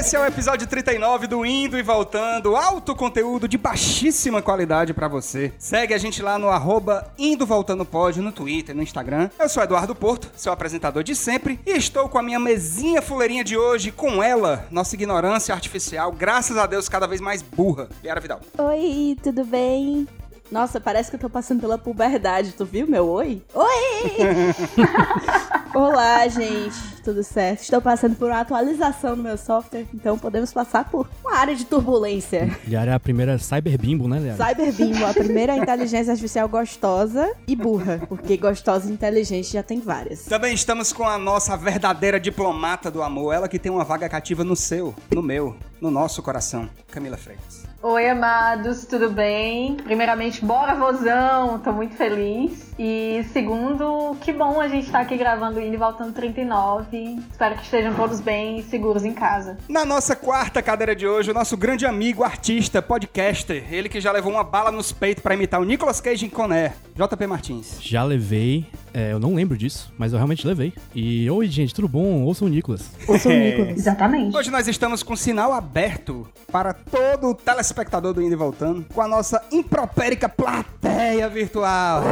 Esse é o episódio 39 do Indo e Voltando, alto conteúdo de baixíssima qualidade pra você. Segue a gente lá no arroba Indo Voltando Pod, no Twitter, no Instagram. Eu sou Eduardo Porto, seu apresentador de sempre, e estou com a minha mesinha fuleirinha de hoje, com ela, nossa ignorância artificial, graças a Deus, cada vez mais burra, Liara Vidal. Oi, tudo bem? Nossa, parece que eu tô passando pela puberdade. Tu viu meu oi? Oi! Olá, gente. Tudo certo? Estou passando por uma atualização no meu software, então podemos passar por uma área de turbulência. Liara é a primeira cyberbimbo, né, Liara? Cyberbimbo, a primeira inteligência artificial gostosa e burra, porque gostosa e inteligente já tem várias. Também estamos com a nossa verdadeira diplomata do amor, ela que tem uma vaga cativa no seu, no meu, no nosso coração, Camila Freitas. Oi, amados, tudo bem? Primeiramente, bora, vozão! Tô muito feliz. E segundo, que bom a gente estar tá aqui gravando Indo e Voltando 39. Espero que estejam todos bem e seguros em casa. Na nossa quarta cadeira de hoje, o nosso grande amigo, artista, podcaster, ele que já levou uma bala nos peitos para imitar o Nicolas Cage em Coné, JP Martins. Já levei, é, eu não lembro disso, mas eu realmente levei. E oi, gente, tudo bom? Ouçam o Nicolas. Ouçam o Nicolas. Exatamente. Hoje nós estamos com sinal aberto para todo o telespectador do Indo e Voltando, com a nossa impropérica plateia virtual.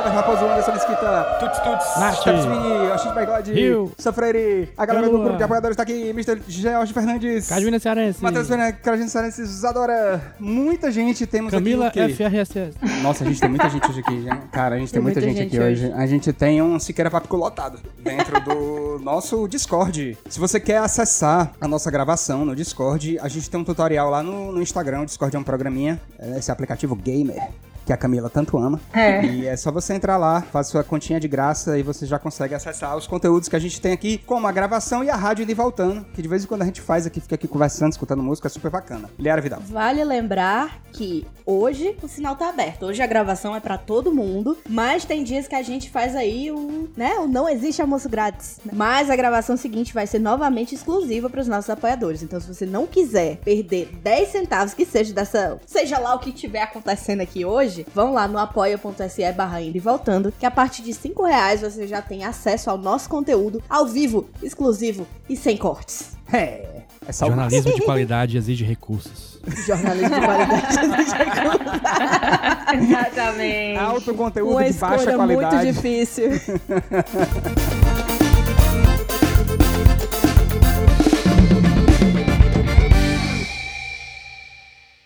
Robert Raposo, Anderson Mesquita, Tuts Tuts, Nath. Steps Mini, Oxid Bigode, Rio. Sofreire, a galera do grupo de apoiadores tá aqui, Mr. George Fernandes, Cajuína Cearense. Matheus Fernandes, Carolina Sarense, Zadora, muita gente temos Camila aqui. quê? FRSS. Nossa, a gente tem muita gente hoje aqui, gente. Cara, a gente tem, Tem muita, muita gente, gente aqui hoje. A gente tem um Siqueira Papico lotado dentro do nosso Discord. Se você quer acessar a nossa gravação no Discord, a gente tem um tutorial lá no, no Instagram. O Discord é um programinha, é esse aplicativo gamer. Que a Camila tanto ama. É. E é só você entrar lá, faz sua continha de graça e você já consegue acessar os conteúdos que a gente tem aqui, como a gravação e a rádio de voltando, que de vez em quando a gente faz aqui, fica aqui conversando, escutando música, é super bacana. Liara Vidal. Vale lembrar que hoje o sinal tá aberto. Hoje a gravação é pra todo mundo, mas tem dias que a gente faz aí o, né, o não existe almoço grátis. Mas a gravação seguinte vai ser novamente exclusiva para os nossos apoiadores. Então se você não quiser perder 10 centavos que seja dessa, seja lá o que estiver acontecendo aqui hoje, vão lá no apoia.se barra indo e voltando, que a partir de 5 reais você já tem acesso ao nosso conteúdo ao vivo, exclusivo e sem cortes. É, é só Jornalismo de qualidade exige recursos. Jornalismo de qualidade. Exatamente. alto conteúdo Uma de baixa qualidade. muito difícil.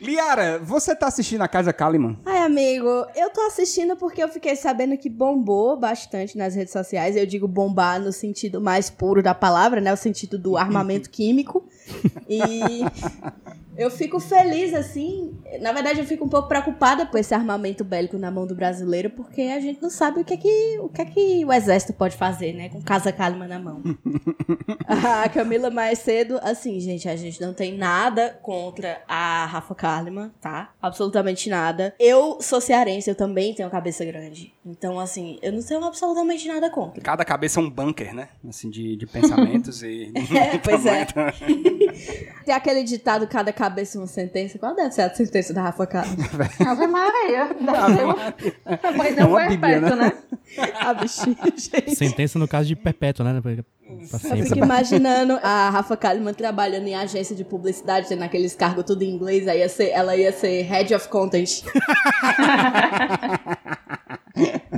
Liara, você tá assistindo a Casa Kalimann? Ai, amigo, eu tô assistindo porque eu fiquei sabendo que bombou bastante nas redes sociais. Eu digo bombar no sentido mais puro da palavra, né? O sentido do armamento químico. E eu fico feliz, assim. Na verdade, eu fico um pouco preocupada com esse armamento bélico na mão do brasileiro, porque a gente não sabe o que é que o, que é que o exército pode fazer, né? Com Casa Kalima na mão. A Camila mais cedo, assim, gente, a gente não tem nada contra a Rafa Kalimann, tá? Absolutamente nada. Eu sou cearense, eu também tenho cabeça grande. Então, assim, eu não tenho absolutamente nada contra. Cada cabeça é um bunker, né? Assim, de, de pensamentos e... É, pois é. Tem aquele ditado, cada cabeça uma sentença. Qual deve ser a sentença da Rafa Kalimann? Ave Maria. Deve ser uma... Pois É é um uma bíblia, perpétuo, né? A bichinha, gente. Sentença no caso de perpétua, né? Eu sempre. fico imaginando a Rafa Kalimann trabalhando em agência de publicidade, tendo aqueles cargos tudo em inglês, aí ia ser, ela ia ser Head of Content.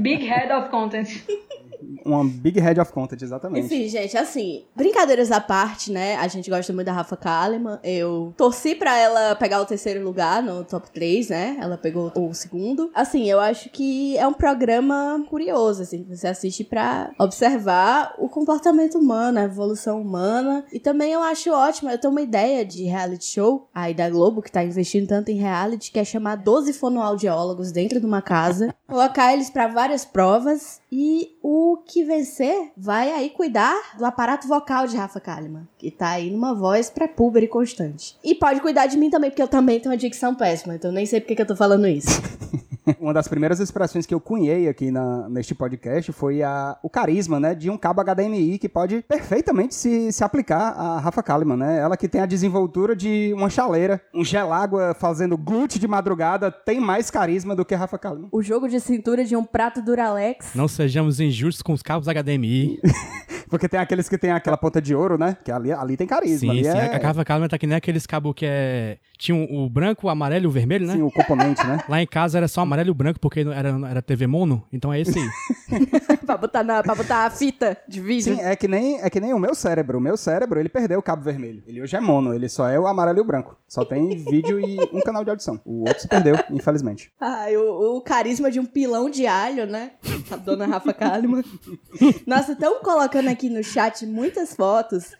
Big Head of Content. Uma big head of content, exatamente. Enfim, gente, assim, brincadeiras à parte, né? A gente gosta muito da Rafa Kalimann. Eu torci pra ela pegar o terceiro lugar no top 3, né? Ela pegou o segundo. Assim, eu acho que é um programa curioso, assim, você assiste pra observar o comportamento humano, a evolução humana. E também eu acho ótimo, eu tenho uma ideia de reality show aí da Globo, que tá investindo tanto em reality, que é chamar 12 fonoaudiólogos dentro de uma casa, colocar eles pra várias provas e o que vencer vai aí cuidar do aparato vocal de Rafa Kalimann, que tá aí numa voz pré-púber e constante. E pode cuidar de mim também, porque eu também tenho uma dicção péssima, então nem sei porque que eu tô falando isso. Uma das primeiras expressões que eu cunhei aqui na- neste podcast foi a, o carisma, né, de um cabo HDMI que pode perfeitamente se, se aplicar a Rafa Kalimann, né? Ela que tem a desenvoltura de uma chaleira, um gelágua fazendo glute de madrugada, tem mais carisma do que a Rafa Kalimann. O jogo de cintura de um prato Duralex. Não sejamos injustos com os cabos HDMI. Porque tem aqueles que tem aquela ponta de ouro, né? Que ali, ali tem carisma. Sim, ali sim. é... A Rafa Kalimann tá que nem aqueles cabos que é. Tinha o branco, o amarelo e o vermelho, né? Sim, o componente, né? Lá em casa era só amarelo e branco, porque era, era TV mono, então é esse aí. pra, botar na, pra botar a fita de vídeo. Sim, é que, nem, é que nem o meu cérebro. O meu cérebro, ele perdeu o cabo vermelho. Ele hoje é mono, ele só é o amarelo e o branco. Só tem vídeo e um canal de audição. O outro se perdeu, infelizmente. Ai, o, o carisma de um pilão de alho, né? A dona Rafa Kalimann. Nossa, estão colocando aqui no chat muitas fotos.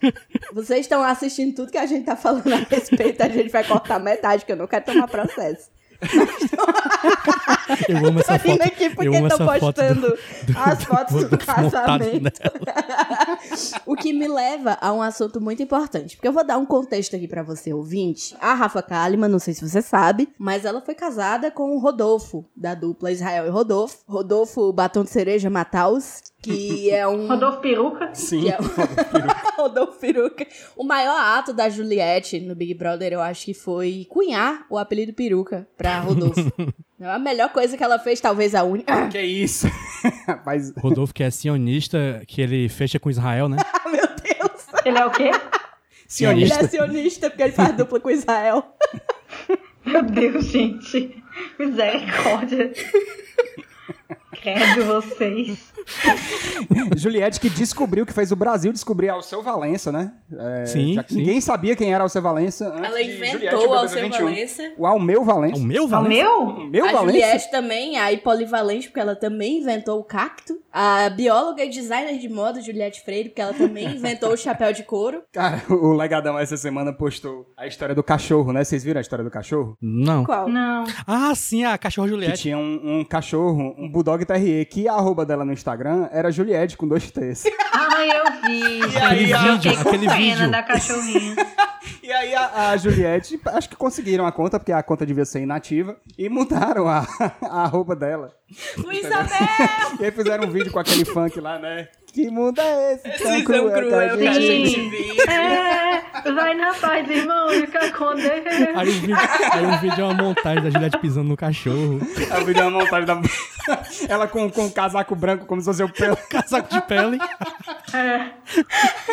Vocês estão assistindo tudo que a gente tá falando a respeito. A gente vai cortar metade, que eu não quero tomar processo. Eu amo essa foto. aqui porque eu amo postando do- do- as fotos do, do casamento. o que me leva a um assunto muito importante. Porque eu vou dar um contexto aqui pra você, ouvinte. A Rafa Kalimann, não sei se você sabe, mas ela foi casada com o Rodolfo, da dupla Israel e Rodolfo. Rodolfo Batom de Cereja Mataus, que é um... Rodolfo Peruca. Sim. É o... Rodolfo Peruca. O maior ato da Juliette no Big Brother, eu acho que foi cunhar o apelido Peruca pra Rodolfo. É a melhor coisa que ela fez, talvez a única. Que isso? Mas Rodolfo, que é sionista, que ele fecha com Israel, né? Ah, meu Deus! Ele é o quê? Ele sionista. é sionista porque ele faz dupla com Israel. Meu Deus, gente. Misericórdia. Credo vocês. Juliette que descobriu que fez o Brasil descobrir Alceu Valença, né? É, Sim, já que sim. ninguém sabia quem era Alceu Valença. antes Ela inventou o Alceu 21. Valença. O Almeu O Valença. meu, O Valença? meu? Meu a Valença? Juliette também, aí polivalente, porque ela também inventou o cacto. A bióloga e designer de moda, Juliette Freire, porque ela também inventou o chapéu de couro. Cara, o Legadão essa semana postou a história do cachorro, né? Vocês viram a história do cachorro? Não. Qual? Não. Ah, sim, a cachorro Que Juliette. tinha um, um cachorro, um Bulldog Que a arroba dela no Instagram era Juliette com dois T's. Ah, eu vi. aí, eu a- fiquei com aquele pena vídeo. da cachorrinha. E aí a, a Juliette, acho que conseguiram a conta, porque a conta devia ser inativa, e mudaram a, a arroba dela. Luiz Abel! E aí fizeram um vídeo com aquele funk lá, né? Que mundo é esse? Tão Esse cruel, tão cruel que que a gente... vive. É, vai na paz, irmão, fica com Deus. Aí o, vídeo, aí o vídeo é uma montagem da Juliette pisando no cachorro. A vídeo é uma montagem da... Ela com, com um casaco branco, como se fosse o pelo. Casaco de pele. É.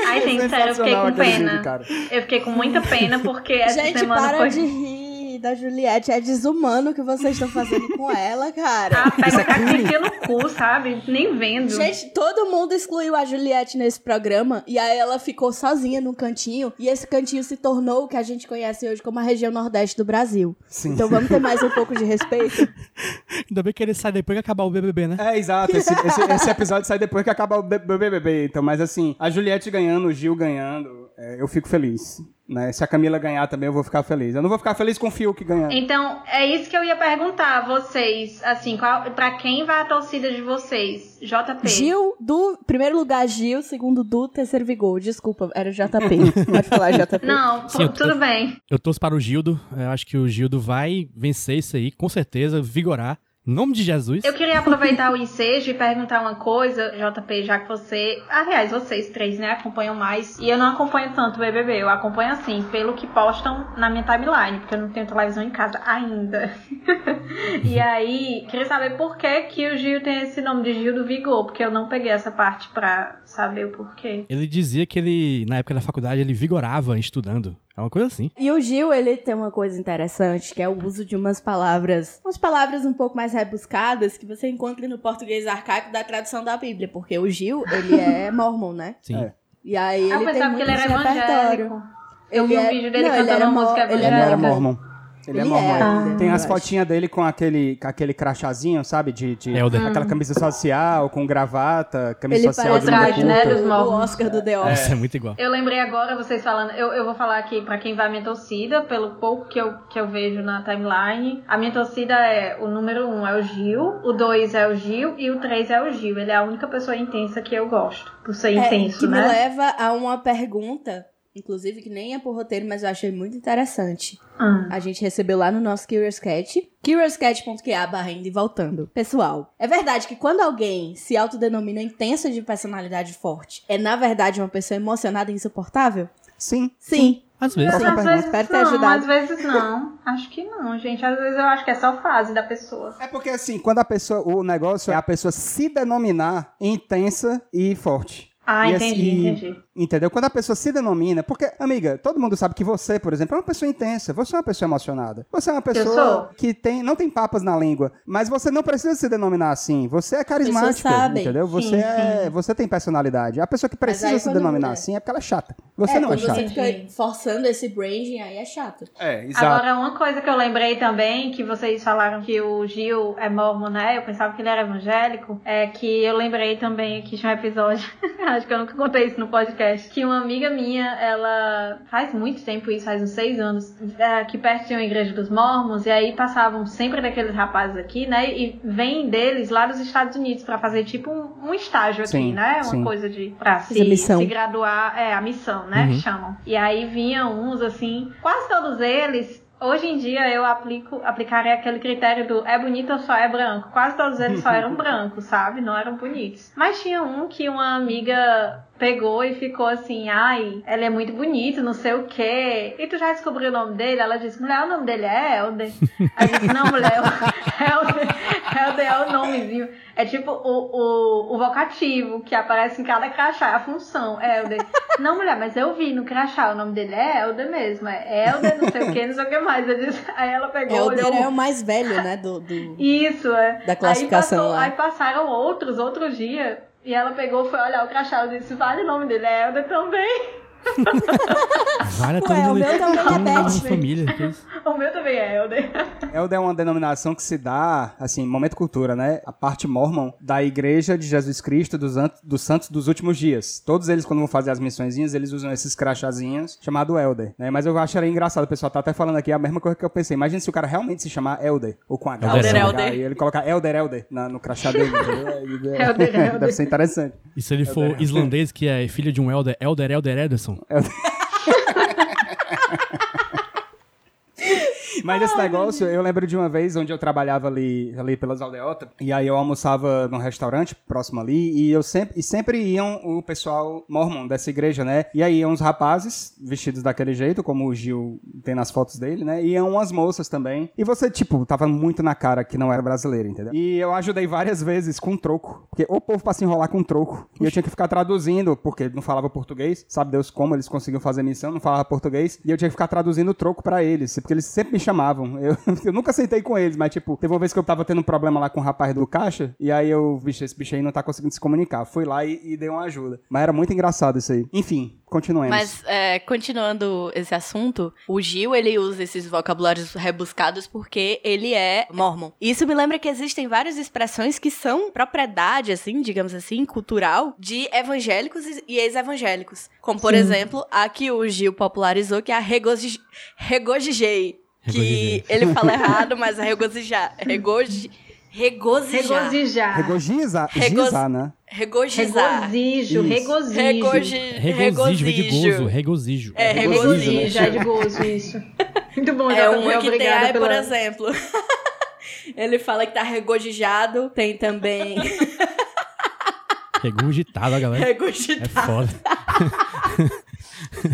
Ai, gente, sério, eu fiquei com pena. vídeo, eu fiquei com muita pena porque essa Gente, semana para foi. de rir da Juliette. É desumano o que vocês estão fazendo com ela, cara. Ah, pega que enfia no cu, sabe? Nem vendo. Gente, todo mundo excluiu a Juliette nesse programa e aí ela ficou sozinha num cantinho e esse cantinho se tornou o que a gente conhece hoje como a região nordeste do Brasil. Sim. Então vamos ter mais um pouco de respeito. Ainda bem que ele sai depois que acabar o BBB, né? É, exato. Esse, esse- esse episódio sai depois que acabar o BBB. Então, mas assim, a Juliette ganhando, o Gil ganhando, é, eu fico feliz. Né? Se a Camila ganhar também, eu vou ficar feliz. Eu não vou ficar feliz com o Fiuk ganhando. Então, é isso que eu ia perguntar a vocês. Assim, qual, pra quem vai a torcida de vocês? JP. Gil, do primeiro lugar Gil, segundo Du, terceiro Vigor. Desculpa, era o JP. Pode falar JP. Não, Sim, eu- tudo bem. Eu torço para o Gildo. Eu acho que o Gildo vai vencer isso aí, com certeza, vigorar. Nome de Jesus. Eu queria aproveitar o ensejo e perguntar uma coisa, JP, já que você. Aliás, vocês três, né, acompanham mais. E eu não acompanho tanto o BBB, eu acompanho assim, pelo que postam na minha timeline, porque eu não tenho televisão em casa ainda. e aí, queria saber por que, que o Gil tem esse nome de Gil do Vigor, porque eu não peguei essa parte pra saber o porquê. Ele dizia que ele, na época da faculdade, ele vigorava estudando. É uma coisa assim. E o Gil, ele tem uma coisa interessante, que é o uso de umas palavras, umas palavras um pouco mais rebuscadas que você encontra no português arcaico da tradução da Bíblia, porque o Gil, ele é mormon, né? Sim. É. E aí eu ele tem pensava que muito ele era repertório. evangélico. Eu vi um é- vídeo dele não, ele cantando era uma música ele Ele era era evangélica. mormon. Ele, é Ele mormon. é ainda, Tem as fotinhas dele com aquele, com aquele crachazinho, sabe? De, de Elder. aquela camisa social, com gravata, camisa Ele social de traje, né, dos o. Oscar do The Office. Isso é muito igual. Eu lembrei agora, vocês falando, eu, eu vou falar aqui pra quem vai à minha torcida, pelo pouco que eu, que eu vejo na timeline. A minha torcida é o número um é o Gil, o dois é o Gil e o três é o Gil. Ele é a única pessoa intensa que eu gosto, por ser É, intenso, que me né? leva a uma pergunta, inclusive que nem é por roteiro, mas eu achei muito interessante. Hum. A gente recebeu lá no nosso Curious Cat, curiouscat.ca barra indo e voltando. Pessoal, é verdade que quando alguém se autodenomina intensa de personalidade forte, é na verdade uma pessoa emocionada e insuportável? Sim. Sim. Às vezes. Próxima Às vezes Espero ter não, ajudado. às vezes não. Acho que não, gente. Às vezes eu acho que é só fase da pessoa. É porque assim, quando a pessoa, o negócio é a pessoa se denominar intensa e forte. Ah, E entendi, assim, entendi. Entendeu? Quando a pessoa se denomina, porque, amiga, todo mundo sabe que você, por exemplo, é uma pessoa intensa, você é uma pessoa emocionada. Você é uma pessoa que tem, não tem papas na língua, mas você não precisa se denominar assim. Você é carismática, sabem. entendeu? Você Sim, é, você tem personalidade. A pessoa que precisa aí se denominar é. assim é porque ela é chata. Você é, não é quando chata. você fica forçando esse branding, aí é chato. É, exato. Agora, uma coisa que eu lembrei também, que vocês falaram que o Gil é mormon, né? Eu pensava que ele era evangélico. É que eu lembrei também que tinha um episódio, acho que eu nunca contei isso no podcast, que uma amiga minha, ela faz muito tempo isso, faz uns seis anos, é, aqui perto tinha uma igreja dos mormons, e aí passavam sempre daqueles rapazes aqui, né? E vem deles lá dos Estados Unidos pra fazer tipo um, um estágio aqui, Sim, né? Uma sim. coisa de pra se, se graduar, é a missão, né? Uhum. Que chamam. E aí vinham uns assim, quase todos eles. Hoje em dia eu aplico, aplicaria aquele critério do é bonito ou só é branco. Quase todos eles só eram brancos, sabe? Não eram bonitos. Mas tinha um que uma amiga pegou e ficou assim, ai, ele é muito bonito, não sei o quê. E tu já descobriu o nome dele? Ela disse, mulher, o nome dele é Helder. Aí disse, não, mulher, Helder, Helder é o nomezinho. É tipo o, o, o vocativo que aparece em cada crachá, é a função, Helder. Não, mulher, mas eu vi no crachá, o nome dele é Helder mesmo, é Helder, não sei o que, não sei o que mais. Eu disse, aí ela pegou, Helder olhou, é o mais velho, né, do... do... isso, é. Da classificação aí, passou- lá. aí passaram outros, outro dia, e ela pegou, foi olhar o crachá e disse, vale o nome dele, é Helder também. Vale Ué, o mundo meu também é Beth. família. que isso? O meu também é Helder. Elder é uma denominação que se dá, assim, momento cultura, né? A parte mormon da Igreja de Jesus Cristo dos, dos Santos dos Últimos Dias. Todos eles, quando vão fazer as missõezinhas, eles usam esses crachazinhos chamado Elder, né? Mas eu acho ele engraçado, o pessoal tá até falando aqui a mesma coisa que eu pensei. Imagina se o cara realmente se chamar Elder, ou com H, Elder, Elder. e ele colocar Elder, Elder na- no crachá dele. Elder, Elder. Deve ser interessante. E se ele for islandês, que é filho de um Elder, Elder, Elder Ederson. Isso. Mas esse negócio, eu lembro de uma vez onde eu trabalhava ali, ali pelas aldeotas, e aí eu almoçava num restaurante próximo ali, e eu sempre, e sempre iam o pessoal mormon dessa igreja, né? E aí iam uns rapazes vestidos daquele jeito, como o Gil tem nas fotos dele, né? E iam umas moças também. E você, tipo, tava muito na cara que não era brasileiro, entendeu? E eu ajudei várias vezes com troco, porque o povo pra se enrolar com troco. E eu tinha que ficar traduzindo, porque não falava português, sabe Deus como eles conseguiam fazer missão, não falava português, e eu tinha que ficar traduzindo o troco pra eles, porque eles sempre me chamavam. Eu, eu nunca sentei com eles, mas tipo, teve uma vez que eu tava tendo um problema lá com o rapaz do caixa, e aí eu, bicho, esse bicho aí não tá conseguindo se comunicar. Fui lá e, e dei uma ajuda. Mas era muito engraçado isso aí. Enfim, continuemos. Mas, é, continuando esse assunto, o Gil, ele usa esses vocabulários rebuscados porque ele é mormon. Isso me lembra que existem várias expressões que são propriedade, assim, digamos assim, cultural, de evangélicos e ex-evangélicos. Como, por exemplo, a que o Gil popularizou, que é a regozi... regozijei. Que ele fala errado, mas é regozijar. Regoji... Regozijar. Regozijar. Giza, né? Regozizar. Regozijo, regozijo. Regoji... Regozijo, vem de gozo, regozijo. É, Regozijo, né? É de gozo isso. Muito bom, É JP, uma que tem obrigada aí, por pela... exemplo. Ele fala que tá regozijado, tem também Regurgitado, a galera. É regurgitado. foda.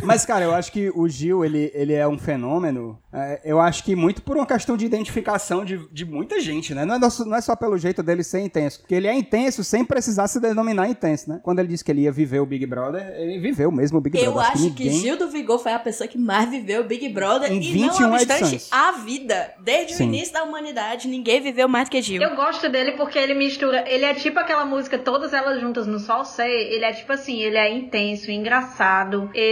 Mas, cara, eu acho que o Gil, ele, ele é um fenômeno, é, eu acho que muito por uma questão de identificação de, de muita gente, né? Não é, nosso- não é só pelo jeito dele ser intenso, porque ele é intenso sem precisar se denominar intenso, né? Quando ele disse que ele ia viver o Big Brother, ele viveu mesmo o Big Eu Brother. acho que, ninguém... Gil do Vigor foi a pessoa que mais viveu o Big Brother Em e 21 não obstante edições. a vida. Desde Sim. o início da humanidade, ninguém viveu mais que Gil. Eu gosto dele porque ele mistura. Ele é tipo aquela música Todas Elas Juntas no Sol Sei. Ele é tipo assim, ele é intenso, engraçado. Ele,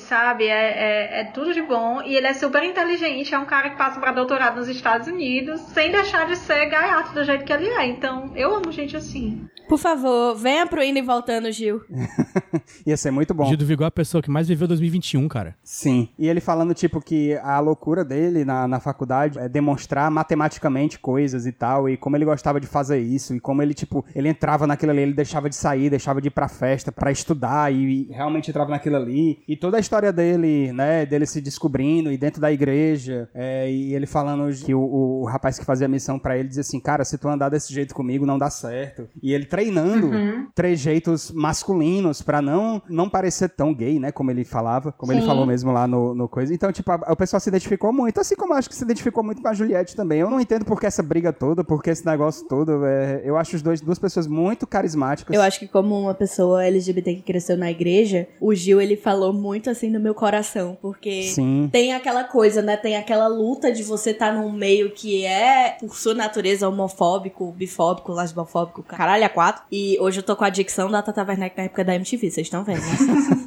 sabe, é, é, é tudo de bom. E ele é super inteligente. É um cara que passa pra doutorado nos Estados Unidos sem deixar de ser gaiato do jeito que ele é. Então, eu amo gente assim. Por favor, venha pro Indo e Voltando, Gil. Ia ser muito bom. Gil do Vigor é a pessoa que mais viveu 2021, cara. Sim. E ele falando, tipo, que a loucura dele na, na faculdade é demonstrar matematicamente coisas e tal, e como ele gostava de fazer isso, e como ele, tipo, ele entrava naquilo ali, ele deixava de sair, deixava de ir pra festa pra estudar, e, e realmente entrava naquilo aquilo ali. E toda a história dele, né? Dele se descobrindo e dentro da igreja. é, e ele falando que o, o rapaz que fazia a missão pra ele dizia assim: Cara, se tu andar desse jeito comigo, não dá certo. E ele treinando trejeitos masculinos pra não, não parecer tão gay, né? Como ele falava, como ele Sim. falou mesmo lá no, no coisa. Então, tipo, a- o pessoal se identificou muito, assim como eu acho que se identificou muito com a Juliette também. Eu não entendo por que essa briga toda, por que esse negócio todo. é, eu acho os dois, duas pessoas muito carismáticas. Eu acho que como uma pessoa LGBT que cresceu na igreja, o Gil, ele falou muito assim no meu coração, porque Sim. tem aquela coisa, né? Tem aquela luta de você estar num meio que é, por sua natureza, homofóbico, bifóbico, lesbofóbico, caralho, a quatro. E hoje eu tô com a dicção da Tata Werneck na época da MTV, vocês estão vendo, né?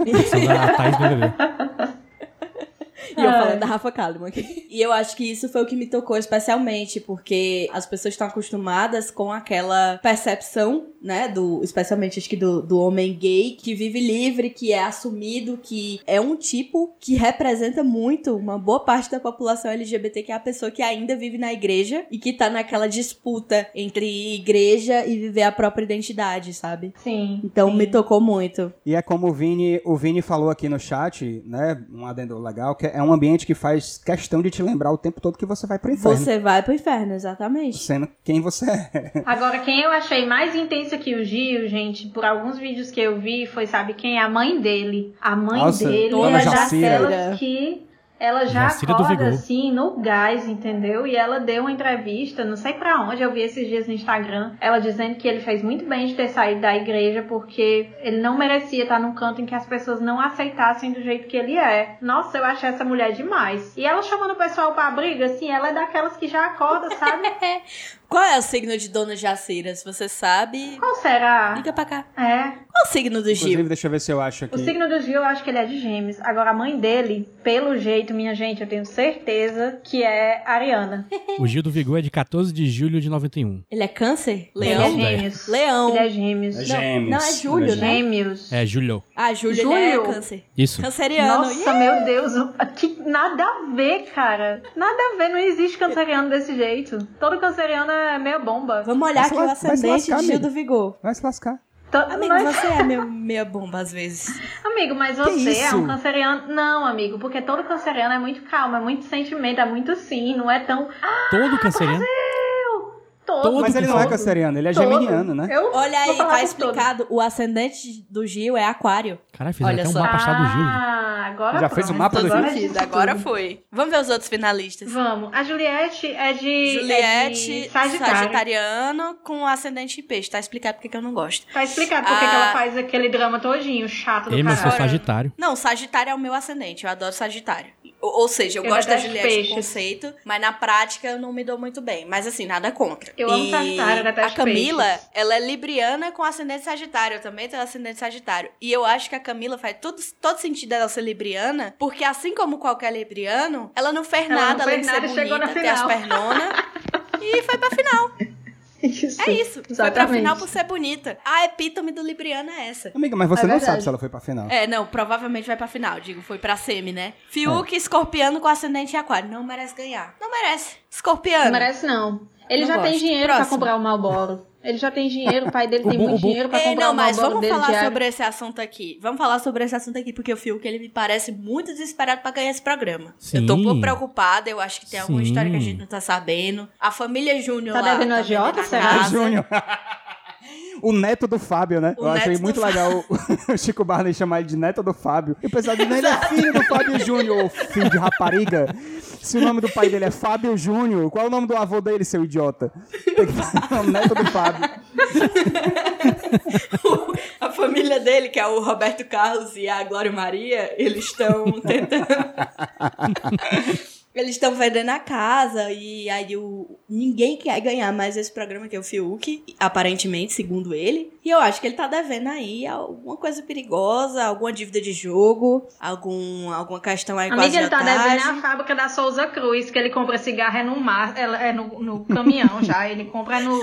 Thaís BBB. E eu Ai. falando da Rafa Kalimann aqui. E eu acho que isso foi o que me tocou especialmente, porque as pessoas estão acostumadas com aquela percepção, né, do, especialmente acho que do, do homem gay, que vive livre, que é assumido, que é um tipo que representa muito uma boa parte da população LGBT, que é a pessoa que ainda vive na igreja e que tá naquela disputa entre igreja e viver a própria identidade, sabe? Sim. Então sim. me tocou muito. E é como o Vini, o Vini falou aqui no chat, né? Um adendo legal, que é um ambiente que faz questão de te lembrar o tempo todo que você vai pro inferno. Você vai pro inferno, exatamente. Sendo quem você é. Agora, quem eu achei mais que o Gil, gente, por alguns vídeos que eu vi, foi, sabe quem? A mãe dele. A mãe Nossa, dele é daquelas que ela já Jacira acorda assim no gás, entendeu? E ela deu uma entrevista, não sei pra onde, eu vi esses dias no Instagram, ela dizendo que ele fez muito bem de ter saído da igreja porque ele não merecia estar num canto em que as pessoas não aceitassem do jeito que ele é. Nossa, eu achei essa mulher demais. E ela chamando o pessoal pra briga, assim, ela é daquelas que já acorda, sabe? Qual é o signo de Dona Jacira? Se você sabe, Qual será? liga pra cá. É. Qual o signo do Inclusive, Gil? deixa eu ver se eu acho aqui. O signo do Gil, eu acho que ele é de gêmeos. Agora, a mãe dele, pelo jeito, minha gente, eu tenho certeza que é Ariana. O Gil do Vigor é de 14 de julho de 91. Ele é câncer? Ele Leão? é gêmeos. Leão. Ele é gêmeos. É Não, gêmeos. não, é Júlio, Ele né? Gêmeos. É, Julho. Ah, Júlio, Júlio? ele é câncer. Isso. Canceriano. Nossa, meu Deus, que nada a ver, cara. Nada a ver, não existe canceriano desse jeito. Todo canceriano é meia bomba. Vamos olhar aqui o ascendente lascar, de Gil amigo. do Vigor. Vai se lascar. To- Amigo, mas- você é meio, meia bomba às vezes. Amigo, mas você é um canceriano. Não, amigo, porque todo canceriano é muito calmo, é muito sentimento, é muito sim, não é tão. Ah, Todo canceriano. todo. Todo Mas ele não é todo. canceriano, ele é Todo. geminiano, né? Eu Olha aí, tá explicado. O ascendente do Gil é aquário. Caralho, fizeram Olha até um só. mapa astral do Júlio. Ah, agora Já fez o pronto. mapa do Gil? Agora tudo. foi. Vamos ver os outros finalistas. Vamos. A Juliette é de. é Juliette, de Sagitário. sagitariano com ascendente em peixe. Tá explicado porque que eu não gosto. Tá explicado por que Ah. que ela faz aquele drama todinho, chato do Ei, mas eu sou caralho. Sagitário. Não, Sagitário é o meu ascendente. Eu adoro Sagitário. Ou, seja, eu, Eu gosto da Juliette peixes. conceito, mas na prática eu não me dou muito bem. Mas assim, nada contra. Eu amo E eu detesto A Camila, peixes. ela é libriana com ascendente Sagitário. Eu também tenho ascendente Sagitário. E eu acho que a Camila faz todo, todo sentido dela ser libriana, porque assim como qualquer libriano, ela não fez Ela não nada além fez de ser nada e chegou na bonita, ter as pernonas. e foi pra final. Isso. É isso. Foi pra Exatamente. final por ser bonita. A epítome do libriano é essa. Amiga, mas você É não sabe se ela foi pra final. É, não, provavelmente vai pra final. Digo, foi pra semi, né? Fiuk, escorpiano com ascendente em aquário. Não merece ganhar. Não merece. Escorpiano. Não merece, não. Ele Não já tem gosto. dinheiro pra Próximo. comprar o Malboro. Ele já tem dinheiro, o pai dele tem muito dinheiro pra Ei, comprar não, o mas vamos dele falar diário. sobre esse assunto aqui. Vamos falar sobre esse assunto aqui, porque o Fiuk, ele me parece muito desesperado pra ganhar esse programa. Eu tô um Sim. pouco preocupada, eu acho que tem alguma Sim. história que a gente não tá sabendo. A família Júnior Tá lá... devendo tá agiota, vendendo a será? Júnior. O neto do Fábio, né? O eu achei muito legal o Chico Barney chamar ele de neto do Fábio. E o pessoal ele é filho do Fábio Júnior, filho de rapariga. Se o nome do pai dele é Fábio Júnior, qual é o nome do avô dele, seu idiota? Tem que falar, o neto do Fábio. a família dele, que é o Roberto Carlos e a Glória Maria, eles estão tentando. eles estão vendendo a casa e aí o... ninguém quer ganhar mais esse programa que é o Fiuk, aparentemente, segundo ele. E eu acho que ele tá devendo aí alguma coisa perigosa, alguma dívida de jogo, algum, alguma questão aí com Amiga, ele tá devendo a fábrica da Souza Cruz, que ele compra cigarro é no mar, é, é no, no caminhão já. Ele compra no.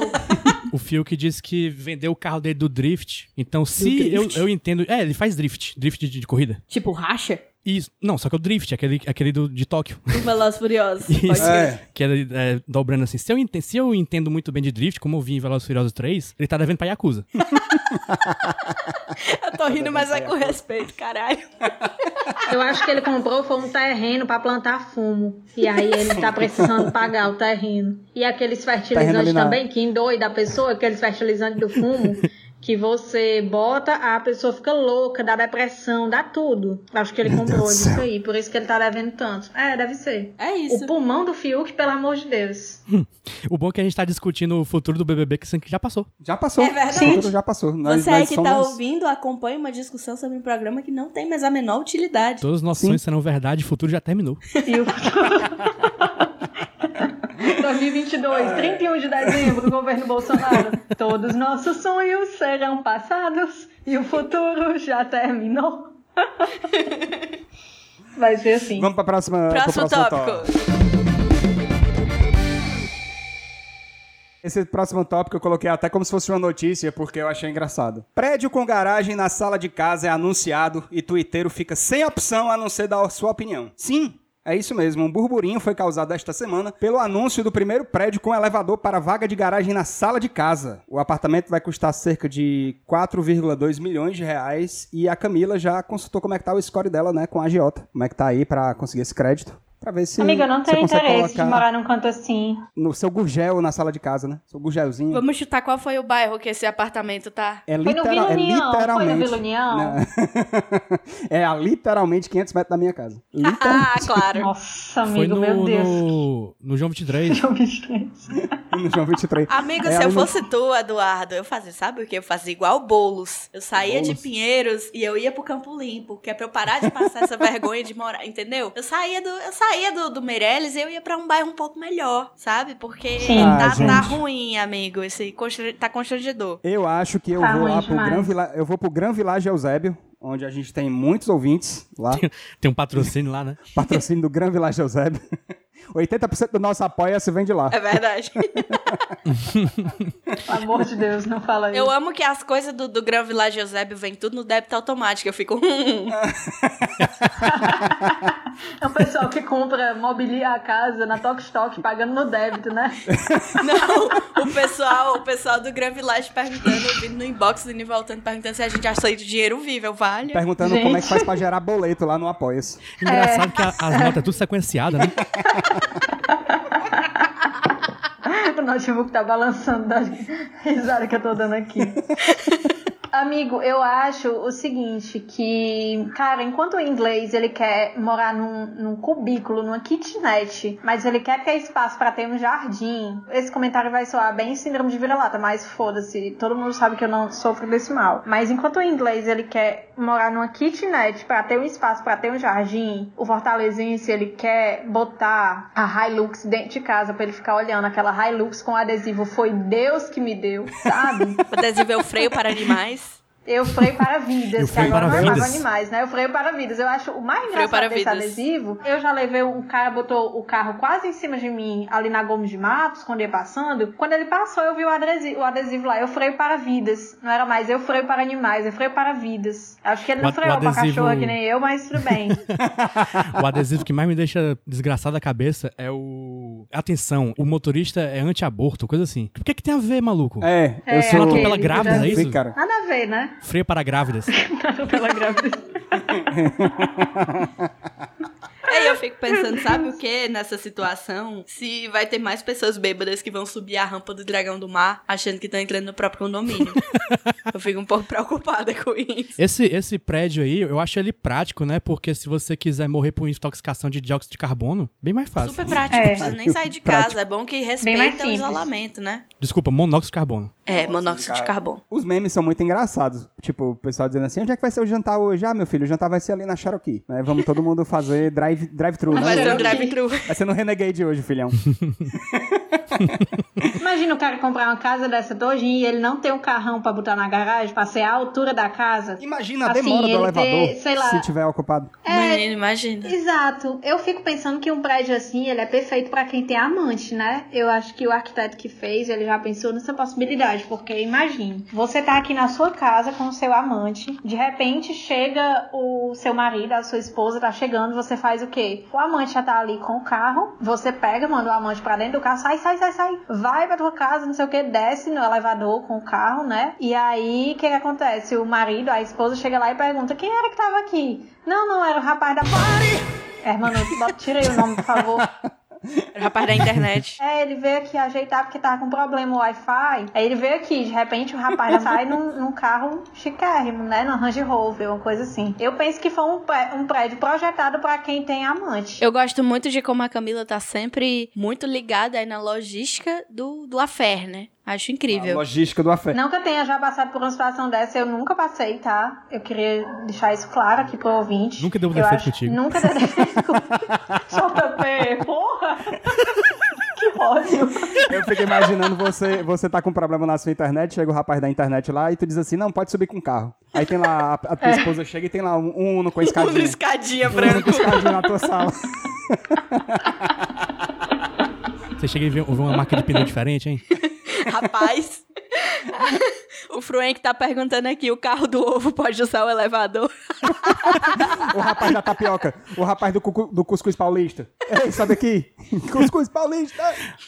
O Fiuk disse que vendeu o carro dele do Drift. Então, se drift? eu, eu entendo. É, ele faz drift. Drift de, de corrida. Tipo, racha? Isso. Não, só que é o Drift, aquele, aquele do, de Tóquio. Os Velozes Furiosos. Isso. É. Que é, é, dobrando assim. Se eu, enten- se eu entendo muito bem de Drift, como eu vi em Velozes Furiosos 3, ele tá devendo pra Yakuza. Eu tô rindo, mas é com respeito, caralho. Eu acho que ele comprou foi um terreno pra plantar fumo. E aí ele tá precisando pagar o terreno. E aqueles fertilizantes também, que endoida a pessoa, aqueles fertilizantes do fumo, que você bota, a pessoa fica louca, dá depressão, dá tudo. Acho que ele Meu comprou Deus disso aí, por isso que ele tá devendo tanto. É, deve ser. É isso. O pulmão do Fiuk, pelo amor de Deus. O bom é que a gente tá discutindo o futuro do BBB que já passou. Já passou. É verdade. Tudo já passou. Nós, Você aí nós que somos... tá ouvindo, acompanha uma discussão sobre um programa que não tem mais a menor utilidade. Todos os nossos Sim. sonhos serão verdade, o futuro já terminou. E o 2022, 31 de dezembro, governo Bolsonaro. Todos nossos sonhos serão passados e o futuro já terminou. Vai ser assim. Vamos pra próxima, pro Próximo tópico. Esse próximo tópico eu coloquei até como se fosse uma notícia, porque eu achei engraçado. Prédio com garagem na sala de casa é anunciado e tuiteiro fica sem opção a não ser dar a sua opinião. Sim, é isso mesmo. Um burburinho foi causado esta semana pelo anúncio do primeiro prédio com elevador para vaga de garagem na sala de casa. O apartamento vai custar cerca de 4,2 milhões de reais e a Camila já consultou como é que tá o score dela, né, com a agiota. Como é que tá aí pra conseguir esse crédito. Pra ver se Amiga, eu não tenho interesse de morar num canto assim. no seu gurgel na sala de casa, né? Seu gurgelzinho. Vamos chutar qual foi o bairro que esse apartamento tá. É, Foi no é Vila União, foi no literalmente. Vila União? Não. é a literalmente 500 metros da minha casa. Literalmente. Ah, claro. Nossa, Foi amigo, no, meu Deus. no, no João 23. Eu me estresse. no João 23. Amigo, É, se eu fosse tu, Eduardo, eu fazia, sabe o que? Eu fazia igual bolos. Eu saía de? Pinheiros e eu ia pro Campo Limpo, que é pra eu parar de passar essa vergonha de morar, entendeu? Eu saía do, eu saía do, do Meirelles eu ia pra um bairro um pouco melhor, sabe? Porque Sim. Ah, tá, tá ruim, amigo. Esse tá constrangedor. Eu acho que eu Tá vou lá pro. Gran Vila... eu vou pro Gran Village Eusébio, onde a gente tem muitos ouvintes lá. Tem um patrocínio lá, né? Patrocínio do Gran Village Eusébio. 80% do nosso apoio se vem de lá. É verdade. Pelo amor de Deus, não fala isso. Eu amo que as coisas do, do Gran Village Eusébio vem tudo no débito automático. Eu fico. hum, É o pessoal que compra, mobilia a casa na Tok Stock, pagando no débito, né? Não, o pessoal, o pessoal do Gran Village perguntando, vindo no inbox do Nivoltando, perguntando se a gente aceita o dinheiro vivo. Eu vale. Perguntando como é que faz pra gerar boleto lá no Apoia-se. Engraçado que a- as notas é tudo sequenciada, né? o notebook tá balançando da risada que eu tô dando aqui. Amigo, eu acho o seguinte, que, cara, enquanto o inglês ele quer morar num, num cubículo, numa kitnet, mas ele quer ter espaço pra ter um jardim, esse comentário vai soar bem síndrome de vira-lata, mas foda-se, todo mundo sabe que eu não sofro desse mal. Mas enquanto o inglês ele quer morar numa kitnet pra ter um espaço pra ter um jardim, o fortalezense ele quer botar a Hilux dentro de casa pra ele ficar olhando aquela Hilux com adesivo foi Deus que me deu, sabe? O adesivo é o freio para animais. Eu freio para vidas, Eu que freio agora para não é mais animais, né? Eu freio para vidas. Eu acho o mais para engraçado desse vidas. adesivo. Eu já levei um cara, botou o carro quase em cima de mim, ali na Gomes de Matos, quando ia passando. Quando ele passou, eu vi o adesivo, o adesivo lá. Eu freio para vidas. Não era mais eu freio para animais, eu freio para vidas. Acho que ele não O freou para adesivo- cachorro que nem eu, mas tudo bem. O adesivo que mais me deixa desgraçado da cabeça é o. Atenção, o motorista é anti-aborto, coisa assim. O que é que tem a ver, maluco? É, eu É, sou... Ela atropela grávidas, já- é isso? Sim, cara. Nada a ver, né? Freio para grávidas. Pela grávida. Pensando, sabe o que nessa situação? Se vai ter mais pessoas bêbadas que vão subir a rampa do dragão do mar achando que estão entrando no próprio condomínio. eu fico um pouco preocupada com isso. Esse, esse prédio aí, eu acho ele prático, né? Porque se você quiser morrer por intoxicação de dióxido de carbono, bem mais fácil. Super prático, É. não precisa nem sair de casa. É bom que respeita o isolamento, né? Desculpa, monóxido de carbono. É, monóxido de carbono. Os memes são muito engraçados. Tipo, o pessoal dizendo assim, onde é que vai ser o jantar hoje? Ah, meu filho, o jantar vai ser ali na Cherokee. Né? Vamos todo mundo fazer drive- drive-thru, Vai ser um drive-thru. Vai ser no Renegade hoje, filhão. Imagina o cara comprar uma casa dessa todinha e ele não ter um carrão pra botar na garagem, pra ser a altura da casa. Imagina a Assim, demora do ele elevador ter, sei lá- se tiver ocupado. É, Menino, imagina. Exato. Eu fico pensando que um prédio assim, ele é perfeito pra quem tem amante, né? Eu acho que o arquiteto que fez, ele já pensou nessa possibilidade, porque imagine, você tá aqui na sua casa com o seu amante, de repente chega o seu marido, a sua esposa tá chegando, você faz o quê? O amante já tá ali com o carro, você pega, manda o amante pra dentro do carro, sai, sai, sai, sai, vai pra tua casa, não sei o que, desce no elevador com o carro, né? E aí, o que que acontece? O marido, a esposa chega lá e pergunta, quem era que tava aqui? Não, não, era o rapaz da... Hermano, bota- tira aí o nome, por favor. Era o rapaz da internet. É, ele veio aqui ajeitar porque tava com problema o Wi-Fi. Aí ele veio aqui, de repente o rapaz sai num, num carro chiquérrimo, né? Num Range Rover, uma coisa assim. Eu penso que foi um, pré- um prédio projetado pra quem tem amante. Eu gosto muito de como a Camila tá sempre muito ligada aí na logística do, do affair, né? Acho A incrível. logística do afeto. Não que eu tenha já passado por uma situação dessa, eu nunca passei, tá? Eu queria deixar isso claro aqui pro ouvinte. Nunca deu Eu defeito acho- contigo. Nunca deu defeito JP, porra! que ódio. Eu fico imaginando você, você tá com problema na sua internet, chega o rapaz da internet lá e tu diz assim, não, pode subir com o carro. Aí tem lá, a, a tua esposa chega e tem lá um, um Uno com escadinha. escadinha Um Uno com escadinha na tua sala. Você chega e vê, vê uma marca de pneu diferente, hein? Rapaz. o Frank tá perguntando aqui: o carro do ovo pode usar o elevador? O rapaz da tapioca. O rapaz do, cucu- do cuscuz paulista. Ei, sabe aqui? Cuscuz paulista.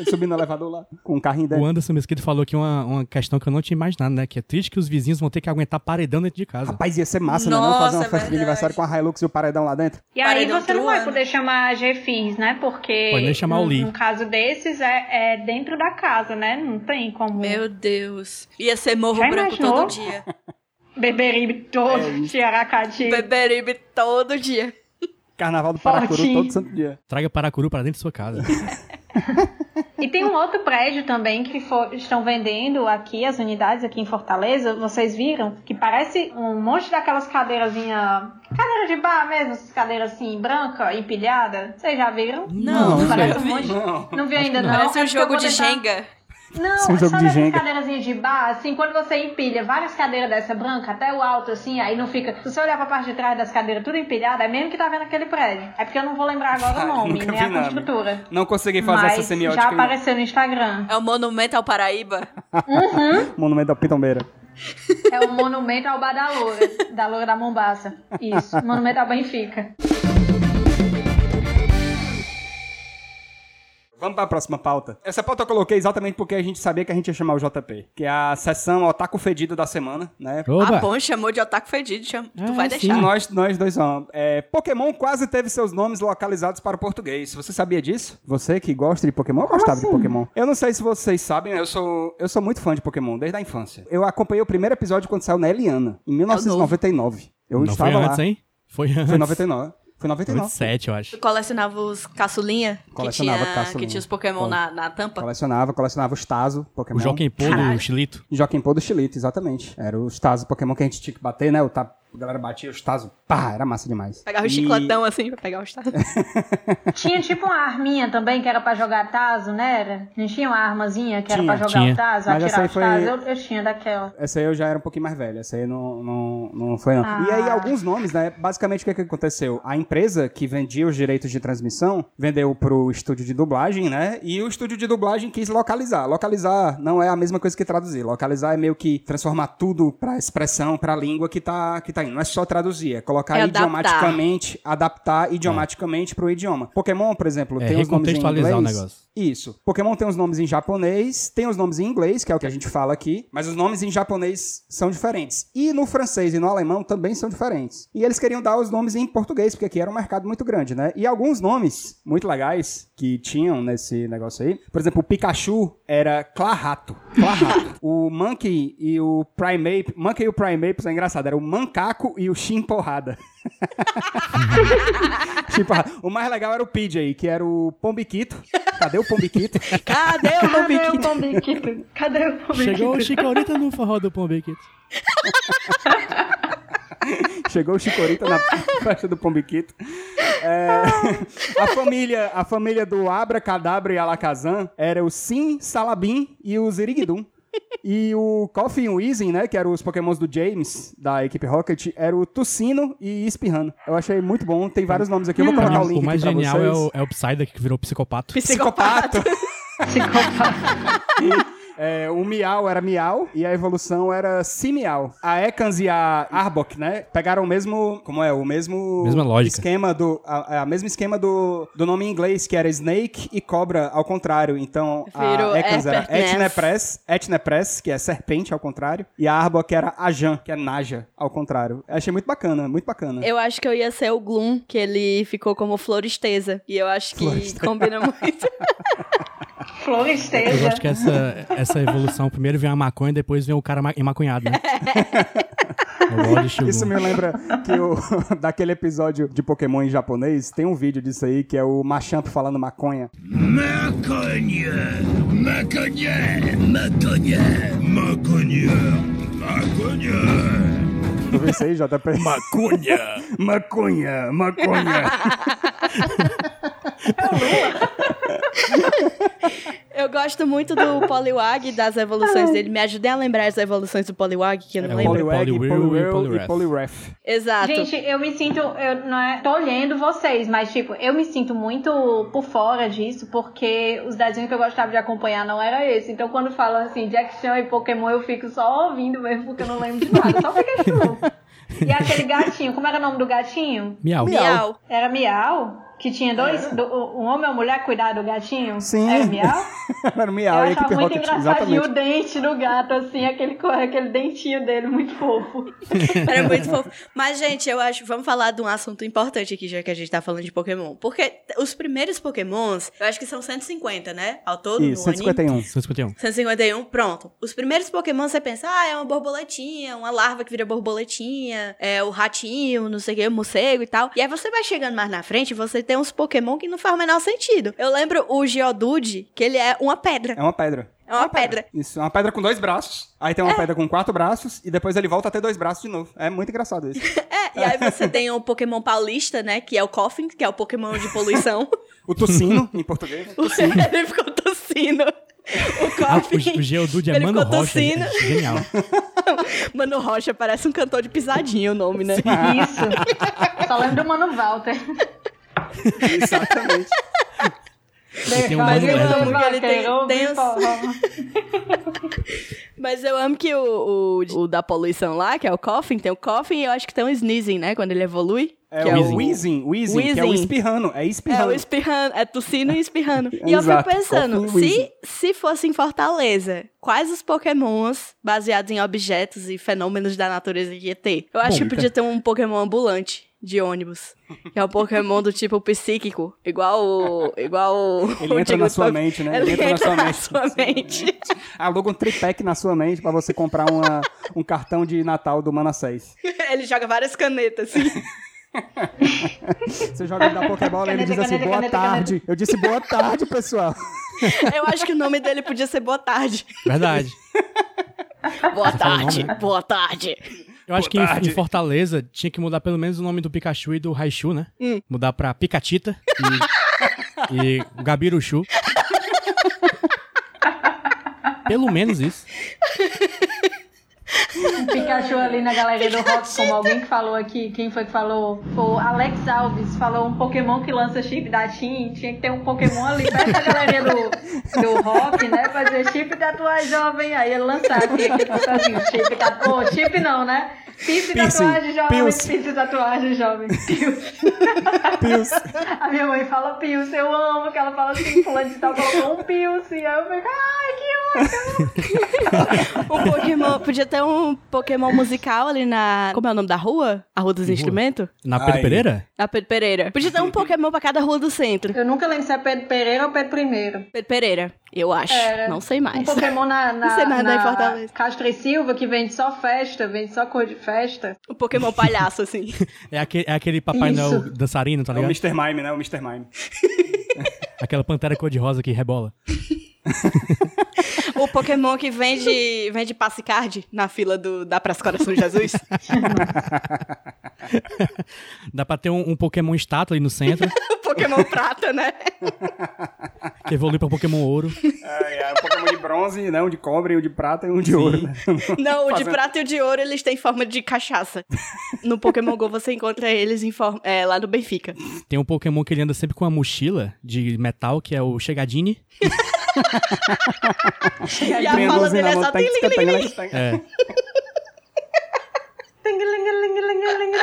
Subindo no elevador lá, com um carrinho O dentro. Anderson Mesquita falou aqui uma, uma questão que eu não tinha imaginado, né? Que é triste que os vizinhos vão ter que aguentar paredão dentro de casa. Rapaz, ia ser massa, né? Não Nossa, fazer uma é festa de aniversário com a Hilux e o paredão lá dentro. E aí Paredão você não vai poder chamar GFIs, né? Porque Pode nem chamar o num, Lee. num caso desses é, é dentro da casa, né? Não tem como Meu Deus. Ia ser morro Já branco imaginou? todo dia. Beberibe todo, Tiaracati. Beberibe todo dia. Carnaval do Paracuru Fortinho. todo santo dia. Traga paracuru pra dentro de sua casa. E tem um outro prédio também que for- estão vendendo aqui, as unidades aqui em Fortaleza. Vocês viram? Que parece um monte daquelas cadeirazinha Cadeira de bar mesmo, essas cadeiras assim, branca, empilhada. Vocês já viram? Não, não Parece um monte. Não. Não vi ainda, não. Parece É um jogo de tentar- Jenga. Não, Isso é um jogo sabe de essas cadeirazinhas de bar, assim, quando você empilha várias cadeiras dessa branca até o alto, assim, aí não fica. Se você olhar pra parte de trás das cadeiras tudo empilhada, é mesmo que tá vendo aquele prédio. É porque eu não vou lembrar agora o nome, nem a construtora. Não consegui fazer Mas essa semiótica. já apareceu no Instagram. É o Monumento ao Paraíba. Monumento da Pitombeira. É o monumento ao bar da Loura, da Loura da Mombaça. Isso, monumento ao Benfica. Vamos para a próxima pauta. Essa pauta eu coloquei exatamente porque a gente sabia que a gente ia chamar o JP, que é a sessão Otaku Fedido da semana, né? Oba! Ah, bom, chamou de otaku fedido. cham- tu É, vai sim. deixar. Nós, nós dois vamos. É, Pokémon quase teve seus nomes localizados para o português. Você sabia disso? Você que gosta de Pokémon, eu gostava de Pokémon. Eu não sei se vocês sabem, eu sou, eu sou muito fã de Pokémon desde a infância. Eu acompanhei o primeiro episódio quando saiu na Eliana, em 1999. Eu Não estava foi lá. antes, hein? Foi antes. Foi 99. Foi 99. 97, eu acho. Tu colecionava os caçulinha? Que Colecionava tinha, caçulinha. que tinha os Pokémon na, na tampa? Colecionava, colecionava os Tazo, Pokémon. O Joaquim Pô do. Chilito. Joaquim Pô do Chilito, exatamente. Era os Tazo Pokémon que a gente tinha que bater, né? O ta... A galera batia os Tazo. Pá, era massa demais. Pegava o E- chicletão assim pra pegar os tazos. Tinha tipo uma arminha também que era pra jogar Tazo, né? Era? Não tinha uma armazinha que era Tinha, pra jogar tinha. o Tazo, Mas essa atirar os foi- Tazo? Eu, eu tinha daquela. Essa aí eu já era um pouquinho mais velha. Essa aí não, não, não foi, não. E aí, Ah. alguns nomes, né? Basicamente, o que, que aconteceu? A empresa que vendia os direitos de transmissão vendeu pro estúdio de dublagem, né? E o estúdio de dublagem quis localizar. Localizar não é a mesma coisa que traduzir. Localizar é meio que transformar tudo pra expressão, pra língua que tá, que tá Não é só traduzir, é colocar É adaptar. idiomaticamente, adaptar idiomaticamente pro idioma. Pokémon, por exemplo, É, tem os nomes em recontextualizar o inglês. negócio. Isso. Pokémon tem os nomes em japonês, tem os nomes em inglês, que é o que a gente fala aqui, mas os nomes em japonês são diferentes. E no francês e no alemão também são diferentes. E eles queriam dar os nomes em português, porque aqui era um mercado muito grande, né? E alguns nomes muito legais que tinham nesse negócio aí, por exemplo, o Pikachu era Clarato. Clarato. o Monkey e o Primeape, Monkey e o Primeape é engraçado, era o Mancaco e o Chimporrada. Chimporrada. O mais legal era o PJ, que era o Pombiquito. Cadê o Pombiquito? Cadê o Cadê o Pombiquito? Pombiquito? Cadê o Pombiquito? Chegou o Chicorita no forró do Pombiquito. Chegou o Chicorita na festa do Pombiquito. É, a, família, a família do Abra, Cadabra e Alakazam era o Sim, Salabim e o Ziriguidum. E o Coffee e o Weezing, né, que eram os pokémons do James, da equipe Rocket, era o Tucino e Espirrano. Eu achei muito bom, tem vários nomes aqui, eu vou colocar o link o mais aqui pra genial é o, é o Psyduck que virou psicopato. Psicopato. Psicopata. É, o Miau era Miau e a evolução era Simiau. A Ekans e a Arbok, né? Pegaram o mesmo. Como é? O mesmo. Mesma lógica. Esquema do. A, a mesmo esquema do, do nome em inglês, que era Snake e Cobra ao contrário. Então Virou a Ekans era. Etnepress, Etnepress, que é serpente ao contrário. E a Arbok era Ajan, que é Naja ao contrário. Eu achei muito bacana, muito bacana. Eu acho que eu ia ser o Gloom, que ele ficou como Floristeza. E eu acho que Floristeza. combina muito. Eu Floresteja. gosto que essa, essa evolução, primeiro vem a maconha, depois vem o cara ma- emaconhado, né? Isso me lembra que o, daquele episódio de Pokémon em japonês, tem um vídeo disso aí que é o Machamp falando maconha. Maconha, maconha, maconha, maconha, maconha. Tu viu isso aí, JP? Maconha. Maconha, maconha. Eu gosto muito do Poliwag e das evoluções dele. Me ajudem a lembrar as evoluções do Poliwag, que eu não É o lembro. Poliwag, Poliwhirl e Poliwhirl e Poliwrath. Exato. Gente, eu me sinto, eu não é, tô olhando vocês, mas tipo, eu me sinto muito por fora disso, porque os desenhos que eu gostava de acompanhar não era esse. Então quando falam assim de action e Pokémon, eu fico só ouvindo mesmo, porque eu não lembro de nada, só Pikachu. E aquele gatinho, como era o nome do gatinho? Miau. Miau. Era Miau? Que tinha dois, do- um homem e uma mulher cuidar do gatinho? Sim. Era Miau? Era o Miau eu e achava muito Rocket. engraçadinho Exatamente. o dente do gato, assim, aquele, aquele dentinho dele, muito fofo. Era muito fofo. Mas, gente, eu acho. Vamos falar de um assunto importante aqui, já que a gente tá falando de Pokémon. Porque os primeiros Pokémons, eu acho que são 150, né? Ao todo, Isso, no anime. 151. 151. 151, pronto. Os primeiros Pokémon você pensa, ah, é uma borboletinha, uma larva que vira borboletinha, é o ratinho, não sei o que, o morcego e tal. E aí você vai chegando mais na frente e você tem uns Pokémon que não faz o menor sentido. Eu lembro o Geodude, que ele é uma pedra. É uma pedra. É uma pedra. Isso, é uma pedra com dois braços. Aí tem uma pedra com quatro braços e depois ele volta a ter dois braços de novo. É muito engraçado isso. É, e aí você tem o Pokémon paulista, né, que é o Coffin, que é o Pokémon de poluição. O Tocino, em português. Tossino. ele ficou tossindo. O Ah, Coffin. o, o Geodude é ele Mano ficou Rocha. é tossindo. Genial. Mano Rocha parece um cantor de pisadinha o nome, né? Isso. Só lembro do Mano Walter. Exatamente. E tem um Mas eu amo que ele tem- tem os-. Mas eu amo que o, o, o da poluição lá, que é o Coffin, tem o Coffin e eu acho que tem o Sneezing, né? Quando ele evolui. É que o é Weezing. Wheezing, Wheezing, que é o espirrando. É É espirrando. o espirrando, é tossindo e espirrando. e eu fico pensando, Coffin se, se fosse em Fortaleza, quais os pokémons baseados em objetos e fenômenos da natureza que ia ter? Eu acho Bom, que podia ter um pokémon ambulante de ônibus. Que é um pokémon do tipo psíquico, igual o... Igual o Ele o entra na sua mente, né? Ele, entra, na mente. sua mente. Aluga um tripé na sua mente pra você comprar uma, um cartão de Natal do Manassés. ele joga várias canetas, assim. Você joga ele da Pokébola e ele diz assim, caneta, boa caneta, tarde. Eu disse boa tarde, pessoal. Eu acho que o nome dele podia ser Boa Tarde. Verdade. Boa Você fala o tarde, nome, né? boa tarde. Eu acho que em, em Fortaleza tinha que mudar pelo menos o nome do Pikachu e do Raichu, né? Hum. Mudar pra Picatita e, e Gabiruchu. Pelo menos isso. Um Pikachu ali na galeria do rock, como alguém que falou aqui, quem foi que falou? Foi o Alex Alves, falou um Pokémon que lança chip da TIM, tinha que ter um Pokémon ali perto da galeria do, do rock, né? Fazer chip da tua jovem, aí ele lançar aqui, papelzinho, chip da... Pô, chip não, né? Piercing, tatuagem jovem, piercing, tatuagem jovem. Pius. A minha mãe fala piercing, eu amo que ela fala assim, fulano de tal colocou um piercing, aí eu fico, ai, que. Um Pokémon. Podia ter um Pokémon musical ali na. Como é o nome da rua? A Rua dos Instrumentos? Na Pedro Ai. Pereira? Na Pedro Pereira. Podia ter um Pokémon pra cada rua do centro. Eu nunca lembro se é Pedro Pereira ou Pedro Primeiro. Pedro Pereira, eu acho. Era. Não sei Um mais. Pokémon na, na, Não sei nada em na Fortaleza. Castro e Silva que vende só festa, vende só cor de festa. Um Pokémon palhaço, assim. É aquele, é aquele Papai. Noel dançarino, tá É o ligado? Mr. Mime, né? O Mr. Mime. Aquela pantera cor-de-rosa que rebola. O Pokémon que vende, vende passe card na fila do, da Praça Coração Jesus. Dá pra ter um, um Pokémon estátua ali no centro, o Pokémon prata, né? que evolui pra Pokémon ouro. É, é, um Pokémon de bronze, né? Um de cobre, um de prata e um de ouro, né? Não, o de Fazendo- prata e o de ouro, eles têm forma de cachaça. No Pokémon GO você encontra eles em forma, é, lá no Benfica. Tem um Pokémon que ele anda sempre com uma mochila de metal, que é o Chegadini. E a fala dele é só tem que tim, ling, pegar, ling, ling. tem que- É.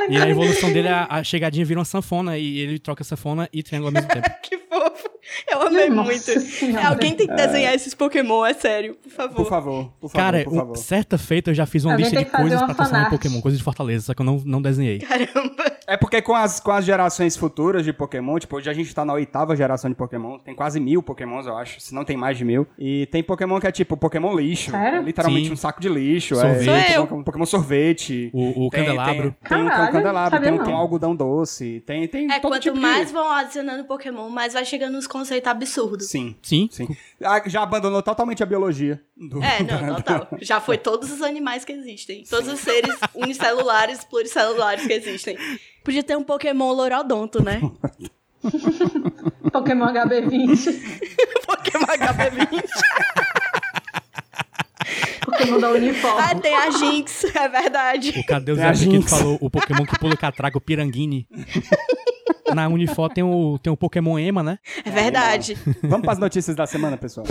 E a evolução dele, a, a chegadinha vira uma sanfona e ele troca sanfona e triângulo ao mesmo tempo. Que fofo. Eu amei Nossa muito. Senhora. Alguém tem que desenhar esses Pokémon, é sério, por favor. Por favor, por favor, Cara, por um- favor. certa feita eu já fiz uma lista de coisas pra transformar em. Pokémon, coisas de Fortaleza, só que eu não, não desenhei. Caramba. É porque com as, com as gerações futuras de Pokémon, tipo, hoje a gente tá na oitava geração de Pokémon, tem quase mil Pokémons, eu acho, se não tem mais de mil. E tem Pokémon que é tipo Pokémon lixo, Sério? é literalmente Sim. um saco de lixo. Sorvete. É, eu. Pokémon, Pokémon sorvete. O, o Tem- candelabro. Tem, tem um Caralho, candelabro, sabia tem, um- tem um algodão doce, tem, tem É, todo quanto tipo de- mais vão adicionando Pokémon, mais vai chegando nos conceitos absurdos. Sim, Sim. sim. Ah, Já abandonou totalmente a biologia. do- É, não, total. Já foi todos os animais que existem. Todos os seres unicelulares, pluricelulares que existem. Podia ter um Pokémon Lorodonto, né? Pokémon HB20. Pokémon HB20. Pokémon da Ah, uniforme. tem a Jinx, é verdade. O Cadê o a Zé que Jinx. falou o Pokémon que pula catraca, o Piranguini. Na Unifor tem o, tem o Pokémon Ema, né? É verdade. Vamos para as notícias da semana, pessoal.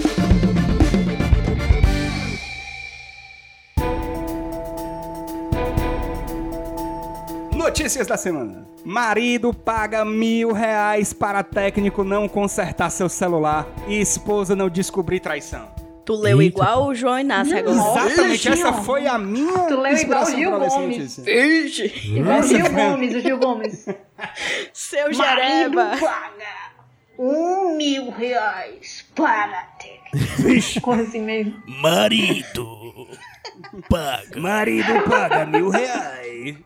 Notícias da semana. Marido paga mil reais para técnico não consertar seu celular e esposa não descobrir traição. Tu leu Eita. igual o João Inácio agora. Exatamente, Ixi, essa foi a minha Tu leu igual o Gil Gomes. Vixe, Igual o Gil Gomes, o Gil Gomes. seu Jereba. paga um mil reais para ter. Corre assim mesmo. Marido. Paga. Marido paga mil reais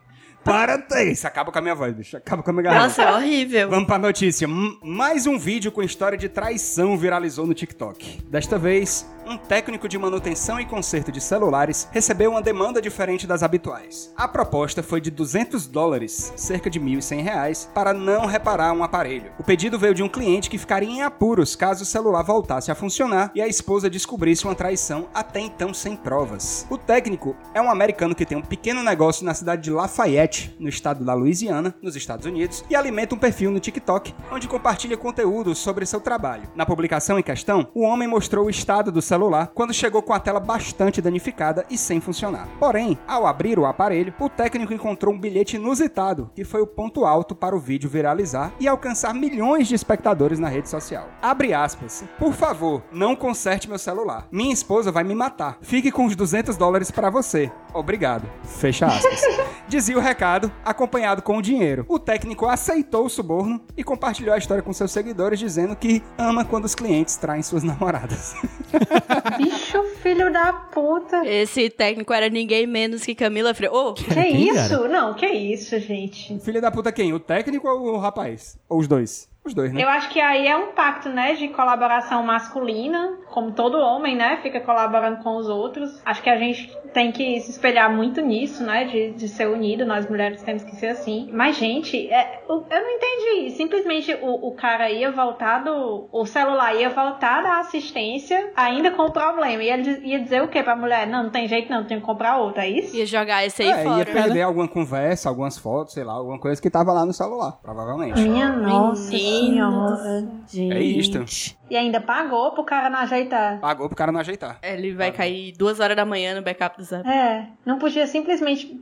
para. Isso acaba com a minha voz, bicho. Acaba com a minha garganta. Nossa, é horrível. Vamos pra notícia. Mais um vídeo com história de traição viralizou no TikTok. Desta vez, um técnico de manutenção e conserto de celulares recebeu uma demanda diferente das habituais. A proposta foi de 200 dólares, cerca de 1.100 reais, para não reparar um aparelho. O pedido veio de um cliente que ficaria em apuros caso o celular voltasse a funcionar e a esposa descobrisse uma traição até então sem provas. O técnico é um americano que tem um pequeno negócio na cidade de Lafayette, no estado da Louisiana, nos Estados Unidos, e alimenta um perfil no TikTok, onde compartilha conteúdo sobre seu trabalho. Na publicação em questão, o homem mostrou o estado do celular quando chegou com a tela bastante danificada e sem funcionar. Porém, ao abrir o aparelho, o técnico encontrou um bilhete inusitado, que foi o ponto alto para o vídeo viralizar e alcançar milhões de espectadores na rede social. Abre aspas. Por favor, não conserte meu celular. Minha esposa vai me matar. Fique com os 200 dólares para você. Obrigado. Fecha aspas. Dizia o recado, acompanhado com o dinheiro. O técnico aceitou o suborno e compartilhou a história com seus seguidores, dizendo que ama quando os clientes traem suas namoradas. Bicho, filho da puta. Esse técnico era ninguém menos que Camila Freire. Ô, Que Quem, isso? Não, que isso, gente. Filha da puta quem? O técnico ou o rapaz? Ou os dois? Os dois, né? Eu acho que aí é um pacto, né, de colaboração masculina, como todo homem, né, fica colaborando com os outros. Acho que a gente tem que se espelhar muito nisso, né, de, de ser unido, nós mulheres temos que ser assim. Mas, gente, é, o- eu não entendi. Simplesmente o, o cara ia voltar do. O celular ia voltar da assistência ainda com o problema. E ele ia dizer o quê pra mulher? Não, não tem jeito não, tem que comprar outra, é isso? ia jogar esse aí É, ia fora. perder alguma conversa, algumas fotos, sei lá, alguma coisa que tava lá no celular, provavelmente. Minha nossa Menino. Senhora. É isto. E ainda pagou pro cara não ajeitar. Pagou pro cara não ajeitar. Ele vai cair duas horas da manhã no backup do Zap. É, não podia simplesmente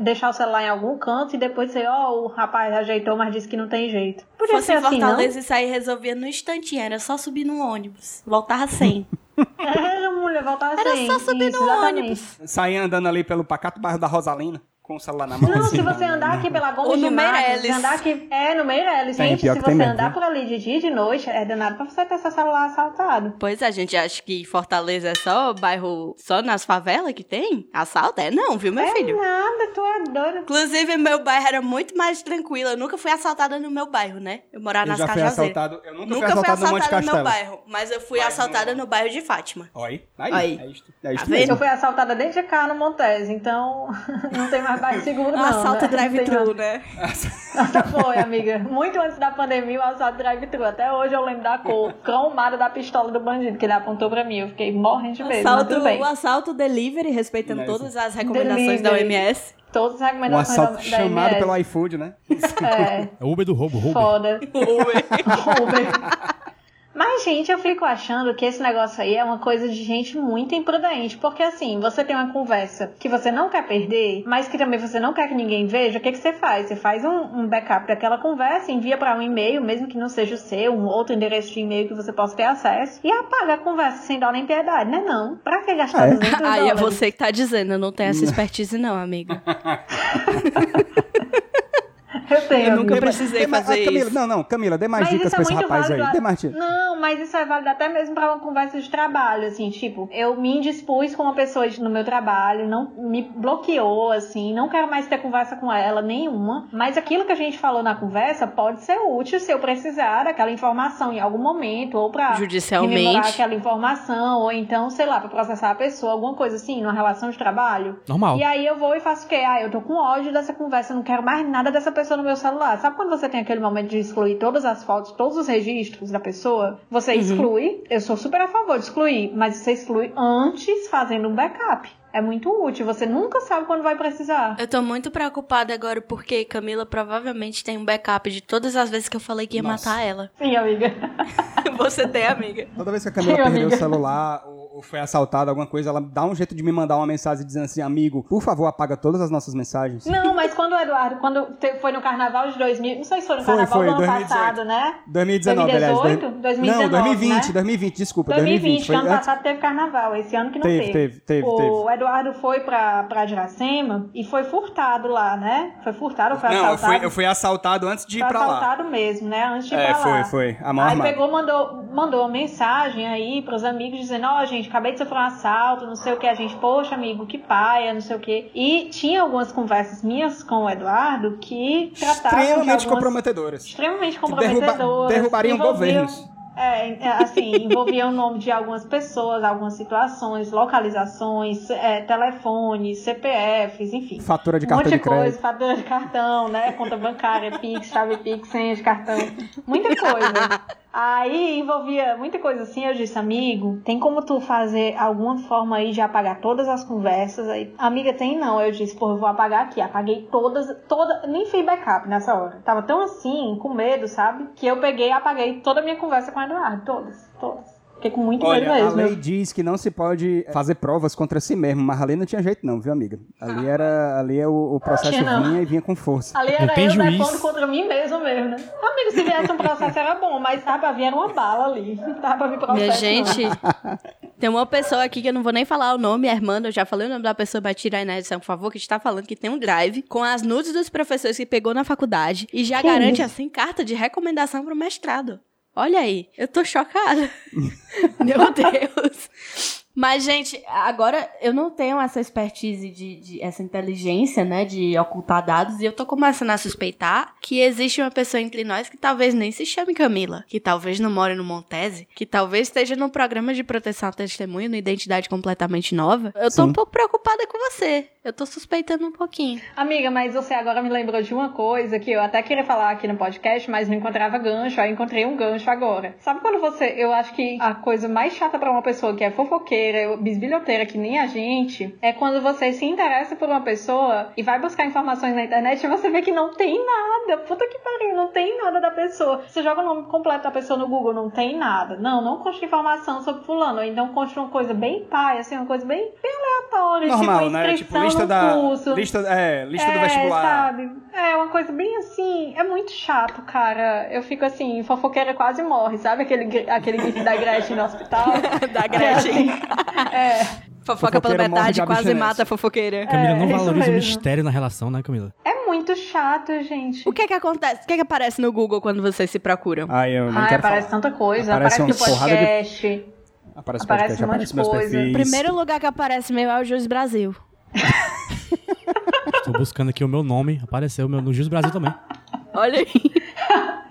deixar o celular em algum canto e depois dizer, ó, o rapaz ajeitou, mas disse que não tem jeito. Podia fosse ser em assim, não? Fortaleza, isso aí resolvia no instantinho. Era só subir no ônibus. Voltava sem. É, mulher, voltar Era assim. só subir isso, no exatamente. ônibus. Saía andando ali pelo pacato bairro da Rosalina. Com o celular na mão. Não, assim, se você andar aqui pela Gomes Ou no de Matos, Meirelles. se andar aqui, é, no Meirelles, Tem, gente, se você mesmo, andar por ali de dia e de noite, é danado pra você ter seu celular assaltado. Pois a gente acha que Fortaleza é só bairro, só nas favelas que tem? Assalto? É não, viu, meu É filho? nada, tu é doido. Inclusive, meu bairro era muito mais tranquilo. Eu nunca fui assaltada no meu bairro, né? Eu morava Eu nas Cajazeiras. assaltado. Eu nunca, Nunca fui fui assaltado no Monte assaltada no meu bairro, mas eu fui Mas assaltada não. no bairro de Fátima. Oi, aí, Aí. é isto, é isto Tá. Eu fui assaltada dentro de cá no Montese, então não tem mais bairro seguro, não. Assalto né? drive-thru, né? Foi, amiga. Muito antes da pandemia, o assalto drive-thru. Até hoje eu lembro da cor cromada da pistola do bandido que ele apontou pra mim. Eu fiquei morrendo de medo, Assalto, bem. o assalto delivery, respeitando Mas- todas as recomendações da Delivery. OMS. Todas as Um recomendações assalto da, da chamado MS. pelo iFood, né? É, É o Uber do roubo, roubo. foda. Uber. Mas, gente, eu fico achando que esse negócio aí é uma coisa de gente muito imprudente. Porque, assim, você tem uma conversa que você não quer perder, mas que também você não quer que ninguém veja, o que, que você faz? Você faz um, um backup daquela conversa, envia para um e-mail, mesmo que não seja o seu, um outro endereço de e-mail que você possa ter acesso, e apaga a conversa sem dó nem piedade, né? Não. Pra que gastar É. 200 Aí é dólares? você que tá dizendo, eu não tenho essa expertise não, amiga. Eu tenho. Eu nunca amiga. precisei mais- fazer ah, Camila, isso. Não, não, Camila, dê mais Mas dicas isso pra é esse muito rapaz aí. válido. Dê mais dicas. Não, mas isso é válido até mesmo pra uma conversa de trabalho, assim, tipo, eu me indispus com uma pessoa no meu trabalho, não me bloqueou, assim, não quero mais ter conversa com ela nenhuma, mas aquilo que a gente falou na conversa pode ser útil se eu precisar daquela informação em algum momento, ou pra Judicialmente. aquela informação, ou então, sei lá, pra processar a pessoa, alguma coisa assim, numa relação de trabalho. Normal. E aí eu vou e faço o quê? Ah, eu tô com ódio dessa conversa, não quero mais nada dessa pessoa no meu celular. Sabe quando você tem aquele momento de excluir todas as fotos, todos os registros da pessoa? Você Uhum. exclui. Eu sou super a favor de excluir, mas você exclui antes fazendo um backup. É muito útil, você nunca sabe quando vai precisar. Eu tô muito preocupada agora porque Camila provavelmente tem um backup de todas as vezes que eu falei que ia Nossa. matar ela. Sim, amiga. Você tem, amiga. Toda vez que a Camila Sim, perdeu o amiga. celular ou, ou foi assaltada, alguma coisa, ela dá um jeito de me mandar uma mensagem dizendo assim, amigo, por favor, apaga todas as nossas mensagens. Não, mas quando o Eduardo, quando foi no carnaval de 2000, não sei se foi no Foi, carnaval foi, do ano 2018. passado, né? 2019, aliás. 2018? 2019, Não, 2020, né? 2020, desculpa, 2020, 2020. que ano passado teve carnaval, esse ano que não Teve, teve. teve, teve, O Eduardo foi pra, pra Iracema e foi furtado lá, né? Foi furtado foi Não, eu assaltado? fui, eu fui assaltado antes de ir foi pra lá. assaltado mesmo, né? Antes de ir É, pra lá. foi, foi. A maior Aí armada. pegou, mandou, mandou uma mensagem aí pros amigos dizendo, ó, gente, acabei de sofrer um assalto, não sei o que, a gente, poxa, amigo, que paia, não sei o que. E tinha algumas conversas minhas com o Eduardo que tratavam de Extremamente algumas- comprometedoras. extremamente derruba- comprometedoras. derrubariam envolviam- governos. É, é, assim, envolvia o nome de algumas pessoas, algumas situações, localizações, é, telefones, CPFs, enfim. Fatura de um cartão monte de de coisa, crédito. fatura de cartão, né? Conta bancária, Pix, chave Pix, senha de cartão. Muita coisa. Aí envolvia muita coisa assim, eu disse, amigo, tem como tu fazer alguma forma aí de apagar todas as conversas? Aí, amiga, tem não. Eu disse, pô, eu vou apagar aqui. Apaguei todas, toda, nem fiz backup nessa hora. Tava tão assim, com medo, sabe? Que eu peguei e apaguei toda a minha conversa com o Eduardo. Todas, todas. Fiquei com muito Olha, medo a mesmo. lei diz que não se pode fazer provas contra si mesmo, mas ali não tinha jeito não, viu, amiga? Ali era, ali é o, o processo Tinha não. vinha e vinha com força. Ali Não era tem eu juiz. contra mim mesmo mesmo, né? Amigo, se viesse um processo era bom, mas tava pra vir era uma bala ali. Não tava pra vir processo. Minha não. gente, tem uma pessoa aqui que eu não vou nem falar o nome, a irmã, eu já falei o nome da pessoa, vai tirar aí na edição, por favor, que está falando que tem um drive com as nudes dos professores que pegou na faculdade e já Que garante, isso? assim, carta de recomendação pro mestrado. Olha aí, eu tô chocada. Meu Deus. Mas, gente, agora eu não tenho essa expertise de, de- essa inteligência, né, de ocultar dados, e eu tô começando a suspeitar que existe uma pessoa entre nós que talvez nem se chame Camila, que talvez não more no Montese, que talvez esteja num programa de proteção à testemunha, numa identidade completamente nova. Eu tô Sim. um pouco preocupada com você. Eu tô suspeitando um pouquinho. Amiga, mas você agora me lembrou de uma coisa que eu até queria falar aqui no podcast, mas não encontrava gancho, aí encontrei um gancho agora. Sabe quando você. Eu acho que a coisa mais chata pra uma pessoa que é fofoqueira, bisbilhoteira, que nem a gente, é quando você se interessa por uma pessoa e vai buscar informações na internet e você vê que não tem nada. Puta que pariu, não tem nada da pessoa. Você joga o nome completo da pessoa no Google, não tem nada. Não, não consta informação sobre fulano. Então consta uma coisa bem pai, assim, uma coisa bem, bem aleatória. Normal, tipo, né? Tipo, lista da. curso. Lista, é, lista do É, vestibular. sabe? É uma coisa bem assim. É muito chato, cara. Eu fico assim, fofoqueira quase morre, sabe? Aquele, aquele gif da Gretchen no hospital. Da Que é Gretchen. assim, é. Fofoca pela morre metade, de quase mata a fofoqueira. Camila não É, valoriza o mistério na relação, né, Camila? É muito chato, gente. O que é que acontece? O que é que aparece no Google quando vocês se procuram? Ai, eu não Ai, quero aparece falar. tanta coisa. Aparece Aparece, no porrada de- podcast. Aparece, aparece podcast, um monte aparece de meus coisa. perfis. O primeiro lugar que aparece meu é o Jus Brasil. Estou buscando aqui o meu nome, apareceu o meu no Jus Brasil também. Olha aí.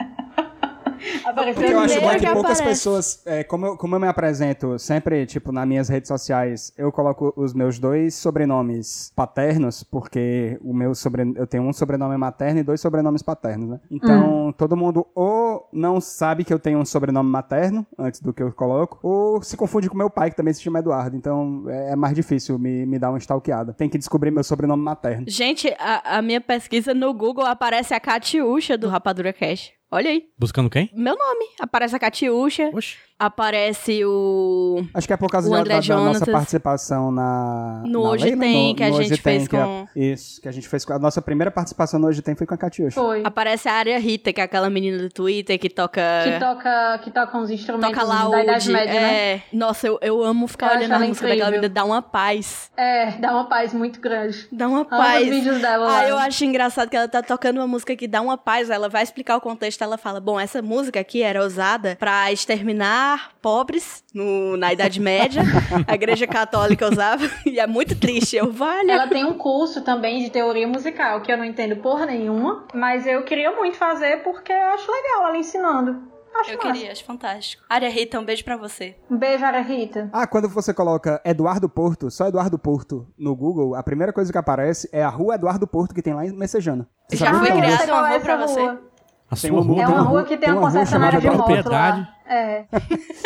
Apareceu Porque eu acho bom que que poucas aparece. pessoas, é, como, eu, como eu me apresento sempre, tipo, nas minhas redes sociais, eu coloco os meus dois sobrenomes paternos, porque o meu sobre, eu tenho um sobrenome materno e dois sobrenomes paternos, né? Então, todo mundo ou não sabe que eu tenho um sobrenome materno, antes do que eu coloco, ou se confunde com meu pai, que também se chama Eduardo. Então, é, é mais difícil me, me dar uma stalkeada. Tem que descobrir meu sobrenome materno. Gente, a, a minha pesquisa no Google aparece a Catiuxa do Rapadura Cash. Olha aí. Buscando quem? Meu nome. Aparece a Catiuxa. Oxe. Aparece o. Acho que é por causa da, André da- da nossa participação na. No na Hoje Leila, Tem, no- que a gente fez que a- com- Isso, que a gente fez com. A nossa primeira participação no Hoje Tem foi com a Catiuxa. Foi. Aparece a Área Rita, que é aquela menina do Twitter que toca. Que toca, que toca uns instrumentos Toca da Idade. Média, né? É. Nossa, eu, eu amo ficar Eu olhando a música daquela incrível. menina. Dá uma paz. É, dá uma paz muito grande. Dá uma Amo paz. os vídeos dela Ah, lá. eu acho engraçado que ela tá tocando uma música que dá uma paz. Ela vai explicar o contexto. Ela fala: Bom, essa música aqui era usada pra exterminar pobres no, na Idade Média. a Igreja Católica usava. E é muito triste. Eu, vale. Ela tem um curso também de teoria musical, que eu não entendo porra nenhuma, mas eu queria muito fazer porque eu acho legal ela ensinando. Acho Eu massa. queria, acho fantástico. Área Rita, um beijo pra você. Um beijo, Ara Rita. Ah, quando você coloca Eduardo Porto, só Eduardo Porto no Google, a primeira coisa que aparece é a rua Eduardo Porto que tem lá em Messejana. Você Já foi é uma criada rua? uma rua pra você? A Tem sua uma rua. É uma rua rua- que tem tem uma concessionária de moto Propriedade. lá. É.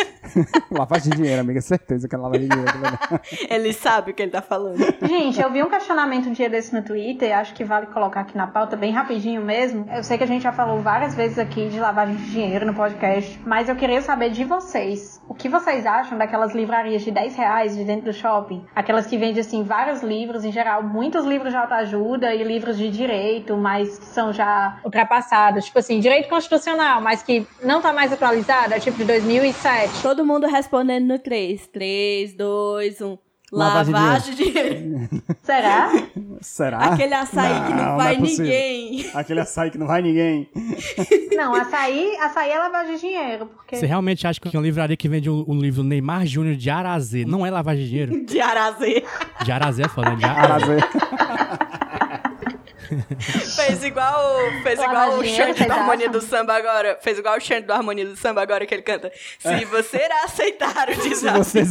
lavagem de dinheiro, amiga. Certeza que é lavagem de dinheiro. né? Ele sabe o que ele tá falando. Gente, eu vi um questionamento um dia desse no Twitter, acho que vale colocar aqui na pauta, bem rapidinho mesmo. Eu sei que a gente já falou várias vezes aqui de lavagem de dinheiro no podcast, mas eu queria saber de vocês. O que vocês acham daquelas livrarias de 10 reais de dentro do shopping? Aquelas que vendem, assim, vários livros, em geral, muitos livros de autoajuda e livros de direito, mas que são já ultrapassados. Tipo assim, direito constitucional, mas que não tá mais atualizado, é tipo de 2007. Todo mundo respondendo no 3. 3, 2, 1. Lavagem Lavagem de dinheiro. Será? Será? Aquele açaí que não, Não, vai não é ninguém. Aquele açaí que não vai ninguém. Não, açaí, açaí é lavagem de dinheiro, porque... Você realmente acha que uma livraria que vende o, o livro Neymar Júnior de Arazê não é lavagem de dinheiro? De Arazê. De Arazé, falando de Arazé. Arazê. Fez igual, fez igual o Xande vocês Harmonia do Samba agora. Fez igual o Xande do Harmonia do Samba agora que ele canta. Se você irá aceitar o desafio. vocês-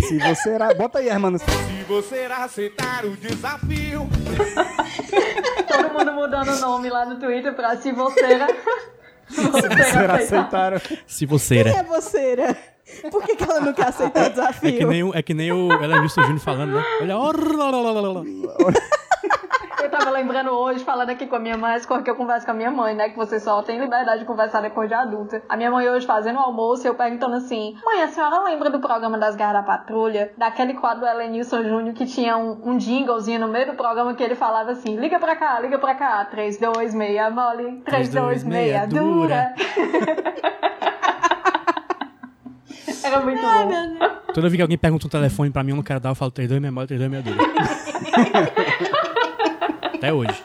Se você era... Bota aí, hermano. Se você aceitar o desafio, Todo mundo mudando o nome lá no Twitter pra se você era... Se você aceitar. aceitaram? Se você era. é você, né? Por que, que ela não quer aceitar o É que desafio? nem o, é que nem o Elenilson Júnior falando, né? Olha, Eu tava lembrando hoje, falando aqui com a minha mãe, as coisas que eu converso com a minha mãe, né? Que você só tem liberdade de conversar depois de adulta. A minha mãe hoje fazendo o almoço, eu perguntando assim: Mãe, a senhora lembra do programa das Garras da Patrulha? Daquele quadro do Elenilson Júnior que tinha um, um jinglezinho no meio do programa que ele falava assim: Liga pra cá, liga pra cá, 326 mole, 326 dura. Era muito bom. Toda vez que alguém pergunta um telefone pra mim, eu não quero dar, eu falo 32 memória, 32 meia dura. Até hoje.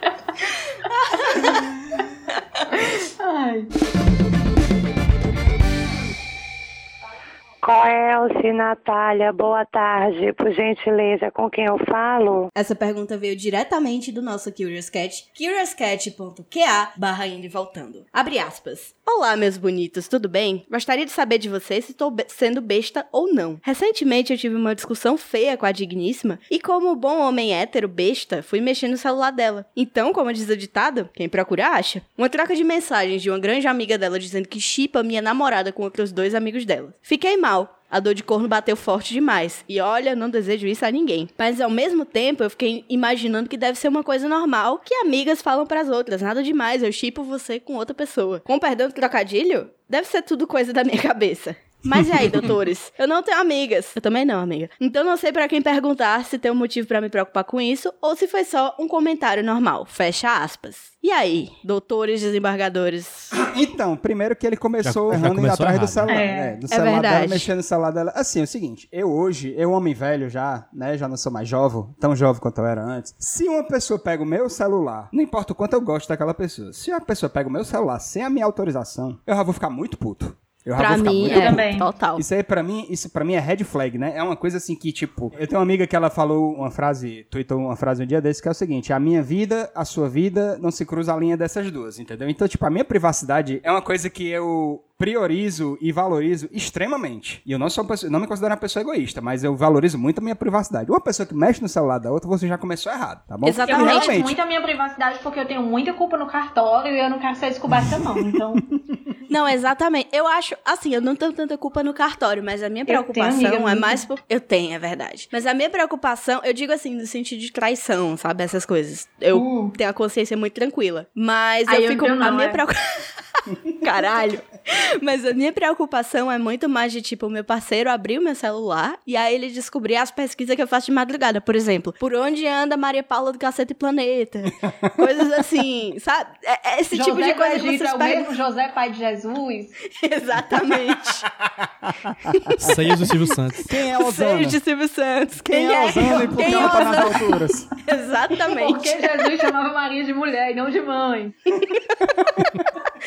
Coelce, Natália, boa tarde. Por gentileza, com quem eu falo? Essa pergunta veio diretamente do nosso Curious Cat, curiouscat.ca barra indo e voltando. Abre aspas. Olá, meus bonitos, tudo bem? Gostaria de saber de vocês se estou be- sendo besta ou não. Recentemente eu tive uma discussão feia com a digníssima e, como bom homem hétero besta, fui mexer no celular dela. Então, como diz o ditado, quem procura acha. Uma troca de mensagens de uma grande amiga dela dizendo que chipa minha namorada com outros dois amigos dela. Fiquei mal. A dor de corno bateu forte demais. E olha, não desejo isso a ninguém. Mas ao mesmo tempo, eu fiquei imaginando que deve ser uma coisa normal que amigas falam pras outras. Nada demais, eu chipo você com outra pessoa. Com perdão do trocadilho, deve ser tudo coisa da minha cabeça. Mas e aí, doutores? Eu não tenho amigas. Eu também não, amiga. Então não sei pra quem perguntar se tem um motivo pra me preocupar com isso ou se foi só um comentário normal. Fecha aspas. E aí, doutores desembargadores? Então, primeiro que ele começou Já- já errando começou atrás do errado. celular. É. É, do É celular dela, verdade. mexendo no celular dela. Assim, é o seguinte, eu hoje, eu homem velho já, né, já não sou mais jovem, tão jovem quanto eu era antes. Se uma pessoa pega o meu celular, não importa o quanto eu gosto daquela pessoa, se uma pessoa pega o meu celular sem a minha autorização, eu já vou ficar muito puto. Eu Pra mim, muito é também. total. Isso aí, pra mim, isso pra mim é red flag, né? É uma coisa assim que, tipo, eu tenho uma amiga que ela falou uma frase, tweetou uma frase um dia desse, que é o seguinte: a minha vida, a sua vida, não se cruza a linha dessas duas, entendeu? Então, tipo, a minha privacidade é uma coisa que eu priorizo e valorizo extremamente. E eu não sou uma pessoa, não me considero uma pessoa egoísta, mas eu valorizo muito a minha privacidade. Uma pessoa que mexe no celular da outra, você já começou errado, tá bom? Exatamente. Eu realmente, muito a minha privacidade porque eu tenho muita culpa no cartório e eu não quero ser descoberta, não. Então, Não, exatamente. Eu acho, assim, eu não tenho tanta culpa no cartório, mas a minha tenho preocupação amiga é mais por. Eu tenho, é verdade. Mas a minha preocupação, eu digo assim, no sentido de traição, sabe? Essas coisas. Eu Hum. tenho a consciência muito tranquila. Mas eu eu fico. tenho a não, minha é. preocupação. Caralho. Mas a minha preocupação é muito mais de, tipo, o meu parceiro abrir o meu celular e aí ele descobrir as pesquisas que eu faço de madrugada. Por exemplo, por onde anda Maria Paula do Cacete Planeta? Coisas assim, sabe? É, é esse José tipo de coisa que vocês é o pegam. mesmo José pai de Jesus. Exatamente. Seios do Silvio Santos. quem é Osana? Seios de Silvio Santos. Quem, Quem é Osana e por que Quem é ela tá nas alturas? Exatamente. Porque Jesus chamava Maria de mulher e não de mãe.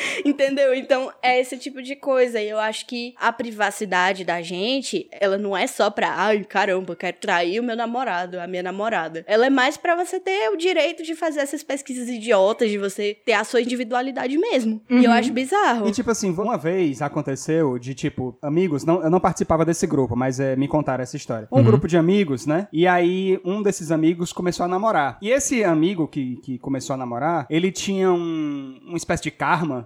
Entendeu? Então, é esse tipo de coisa. E eu acho que a privacidade da gente, ela não é só pra, ai, caramba, eu quero trair o meu namorado, a minha namorada. Ela é mais pra você ter o direito de fazer essas pesquisas idiotas, de você ter a sua individualidade mesmo. E eu acho bizarro. E tipo assim, uma vez aconteceu de tipo, amigos, não, eu não participava desse grupo, mas é, me contaram essa história. Um grupo de amigos, né? E aí um desses amigos começou a namorar. E esse amigo que, que começou a namorar, ele tinha um, uma espécie de karma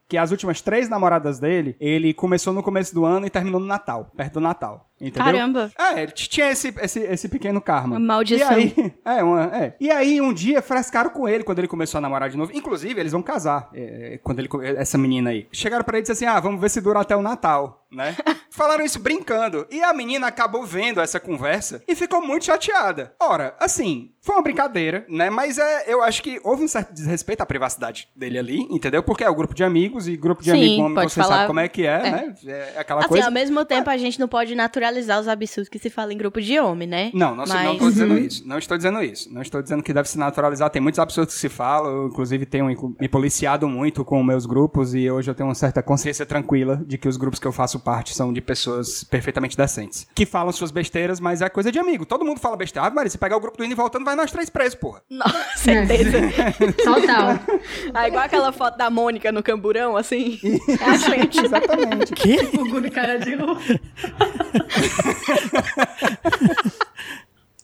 que as últimas três namoradas dele, ele começou no começo do ano e terminou no Natal, perto do Natal. Entendeu? Caramba. É, ele tinha esse, esse, esse pequeno karma. Uma maldição. E aí, é, uma, é. E aí, um dia, frescaram com ele quando ele começou a namorar de novo. Inclusive, eles vão casar, é, quando ele, co- essa menina aí. Chegaram pra ele e disseram assim, ah, vamos ver se dura até o Natal, né? Falaram isso brincando. E a menina acabou vendo essa conversa e ficou muito chateada. Ora, assim, foi uma brincadeira, né? Mas é, eu acho que houve um certo desrespeito à privacidade dele ali, entendeu? Porque é o grupo de amigos e grupo de Sim, amigos, como pode você falar. sabe como é que é, É. né? É aquela Assim, coisa. ao mesmo tempo, a gente não pode naturalizar os absurdos que se fala em grupo de homem, né? Não, não, se- não Mas- estou dizendo isso. Não estou dizendo isso. Não estou dizendo que deve se naturalizar. Tem muitos absurdos que se falam. Eu, inclusive, tenho me policiado muito com meus grupos e hoje eu tenho uma certa consciência tranquila de que os grupos que eu faço parte são de pessoas perfeitamente decentes. Que falam suas besteiras, mas é coisa de amigo. Todo mundo fala besteira. Ah, Maria, se pegar o grupo do indo e voltando, vai nós três presos, porra. Nossa, certeza. Total. ah, igual aquela foto da Mônica no camburão, assim. É a gente. Exatamente. Quê? O Gudo cara de.